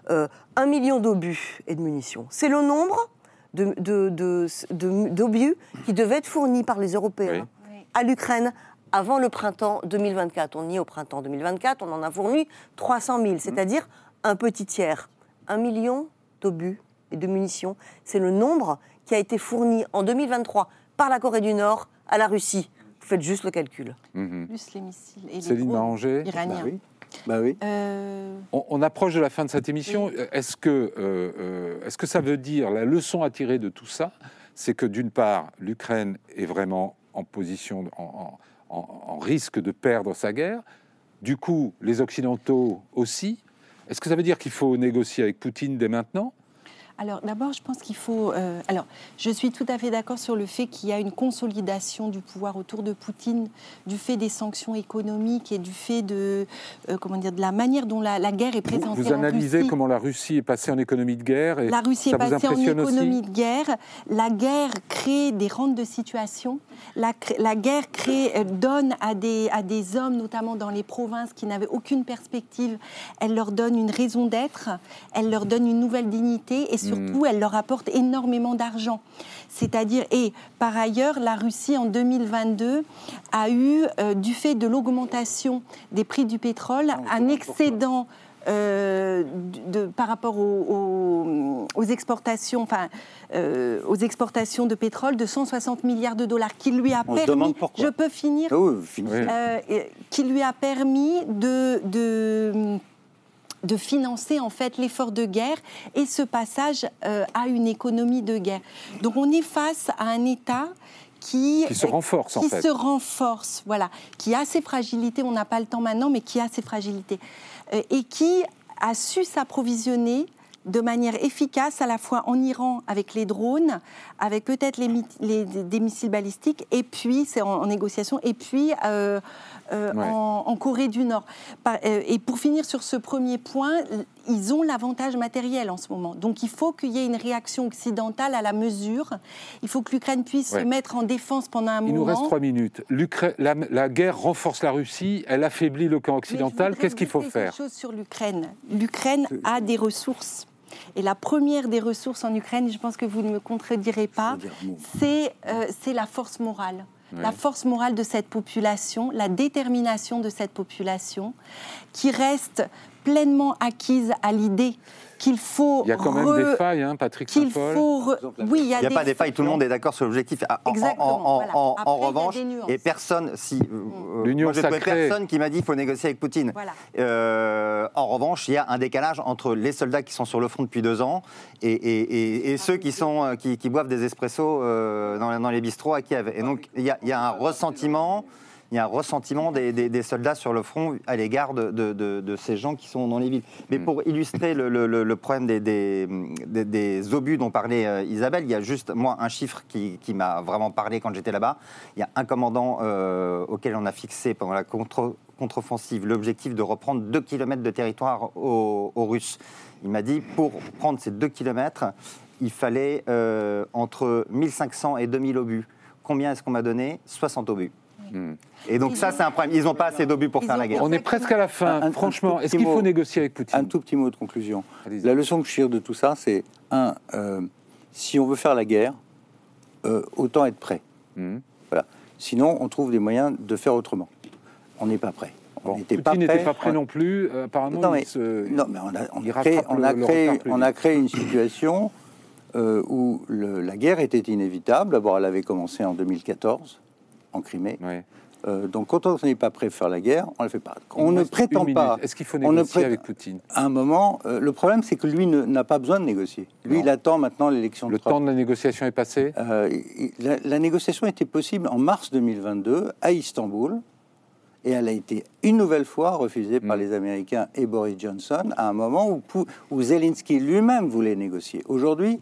un million d'obus et de munitions. C'est le nombre d'obus qui devaient être fournis par les Européens à l'Ukraine avant le printemps 2024. On y est au printemps 2024, on en a fourni 300 000, c'est-à-dire un petit tiers. Un million d'obus et de munitions, c'est le nombre qui a été fourni en 2023 par la Corée du Nord à la Russie faites juste le calcul. Mhm. Plus les missiles et Céline les iraniens. Bah oui. Bah euh, on, approche de la fin de cette émission. Est-ce que, euh, euh, est-ce que ça veut dire, la leçon à tirer de tout ça, c'est que d'une part, l'Ukraine est vraiment en position, en, en, risque de perdre sa guerre. Du coup, les Occidentaux aussi. Est-ce que ça veut dire qu'il faut négocier avec Poutine dès maintenant? Alors d'abord, je pense qu'il faut. Euh, alors, je suis tout à fait d'accord sur le fait qu'il y a une consolidation du pouvoir autour de Poutine, du fait des sanctions économiques et du fait de euh, comment dire de la manière dont la, guerre est présentée. Vous analysez comment la Russie est passée en économie de guerre. Et la Russie est passée en économie de guerre. La guerre crée des rentes de situation. La, la guerre crée euh, donne à des à des hommes, notamment dans les provinces, qui n'avaient aucune perspective. Elle leur donne une raison d'être. Elle leur donne une nouvelle dignité et surtout, elle leur apporte énormément d'argent. C'est-à-dire, et par ailleurs, la Russie en 2022 a eu, euh, du fait de l'augmentation des prix du pétrole, un excédent. Euh, de, par rapport aux, exportations, enfin, euh, aux exportations de pétrole de 160 milliards de dollars, qui lui a permis, je peux finir, ah qui lui a permis de, de de financer en fait l'effort de guerre et ce passage euh, à une économie de guerre. Donc on est face à un État qui, qui, se renforce en fait. se renforce, voilà, qui a ses fragilités. On n'a pas le temps maintenant, mais qui a ses fragilités euh, et qui a su s'approvisionner de manière efficace à la fois en Iran avec les drones, avec peut-être les, des missiles balistiques, et puis c'est en, négociation, et puis euh, euh, en, Corée du Nord. Euh, et pour finir sur ce premier point, ils ont l'avantage matériel en ce moment. Donc il faut qu'il y ait une réaction occidentale à la mesure. Il faut que l'Ukraine puisse se mettre en défense pendant un moment. Il nous reste trois minutes. La, la, guerre renforce la Russie, elle affaiblit le camp occidental. Qu'est-ce qu'il faut faire? chose sur l'Ukraine. L'Ukraine a des ressources. Et la première des ressources en Ukraine, je pense que vous ne me contredirez pas, c'est euh, la force morale la force morale de cette population, la détermination de cette population, qui reste pleinement acquise à l'idée qu'il faut. Il y a quand même des failles, hein, Patrick Qu'il faut. Oui, il y a, a pas des failles. Tout le monde est d'accord sur l'objectif. Exactement. En, en, revanche, et personne, si euh, l'Union sacrée, personne qui m'a dit qu'il faut négocier avec Poutine. Euh, en revanche, il y a un décalage entre les soldats qui sont sur le front depuis deux ans et, ceux qui sont qui, boivent des espressos euh, dans, les bistrots à Kiev. Et donc, il y a, il y a un ressentiment il y a un ressentiment des, soldats sur le front à l'égard de, ces gens qui sont dans les villes. Mais mm. pour illustrer le, problème des, obus dont parlait euh, Isabelle, il y a juste, moi, un chiffre qui, m'a vraiment parlé quand j'étais là-bas. Il y a un commandant euh, auquel on a fixé pendant la contre-offensive l'objectif de reprendre 2 km de territoire aux, Russes. Il m'a dit, pour prendre ces 2 km, il fallait euh, entre 1500 et 2000 obus. Combien est-ce qu'on m'a donné? 60 obus. Hmm. Et donc ça, c'est un problème. Ils n'ont pas assez d'obus pour faire la guerre. On est presque à la fin. Franchement, est-ce qu'il faut négocier avec Poutine Un tout petit mot de conclusion. La leçon que je tire de tout ça, c'est un, euh, si on veut faire la guerre, euh, autant être prêt. Hmm. Voilà. Sinon, on trouve des moyens de faire autrement. On n'est pas prêt. On Poutine n'était pas prêt non plus. Euh, apparemment, non, mais, non, mais on a, on a créé, on a créé, on a créé une situation où le, la guerre était inévitable. D'abord, elle avait commencé en 2014 en Crimée. Euh, donc quand on n'est pas prêt à faire la guerre, on ne la fait pas. On ne prétend pas. Est-ce qu'il faut négocier avec Poutine À un moment, euh, le problème c'est que lui n'a pas besoin de négocier. Lui, il attend maintenant l'élection. Le temps de la négociation est passé? Euh, la, négociation était possible en mars 2022 à Istanbul. Et elle a été une nouvelle fois refusée par mm. les Américains et Boris Johnson à un moment où, où Zelensky lui-même voulait négocier. Aujourd'hui,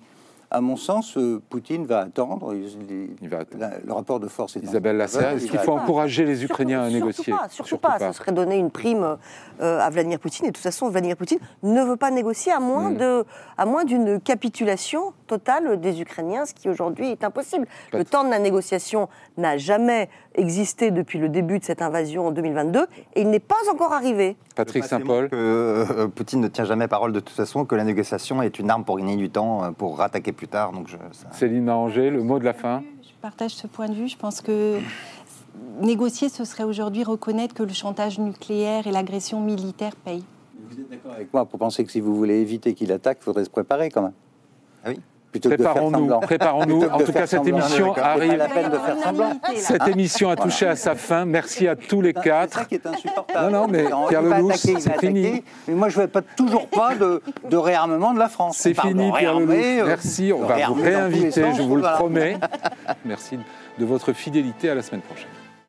à mon sens, euh, Poutine va attendre. Il, va le rapport de force est Isabelle Lasserre, est-ce qu'il faut encourager les Ukrainiens à négocier Surtout pas, surtout, pas. Ce serait donner une prime euh, à Vladimir Poutine. Et de toute façon, Vladimir Poutine ne veut pas négocier à moins hmm. de, à moins d'une capitulation totale des Ukrainiens, ce qui aujourd'hui est impossible. Le temps de la négociation n'a jamais existé depuis le début de cette invasion en 2022 et il n'est pas encore arrivé. Patrick Saint-Paul. Euh, Poutine ne tient jamais parole de toute façon, que la négociation est une arme pour gagner du temps, pour rattaquer plus tard. Donc je, Céline Maranger, le mot de la fin Je partage ce point de vue. Je pense que négocier, ce serait aujourd'hui reconnaître que le chantage nucléaire et l'agression militaire payent. Vous êtes d'accord avec moi pour penser que si vous voulez éviter qu'il attaque, il faudrait se préparer quand même Ah oui Préparons-nous, préparons-nous. En tout cas, cette émission arrive. La peine de faire semblant. Cette émission a touché à sa fin. Merci à tous les quatre. C'est ça qui est insupportable. Non, non, mais Pierre Lelouch, c'est fini. Mais moi, je ne veux pas toujours pas de, de, réarmement de la France. C'est fini, Pierre Lelouch. Euh, Merci. On va vous réinviter, je vous le promets. Merci de votre fidélité. À la semaine prochaine.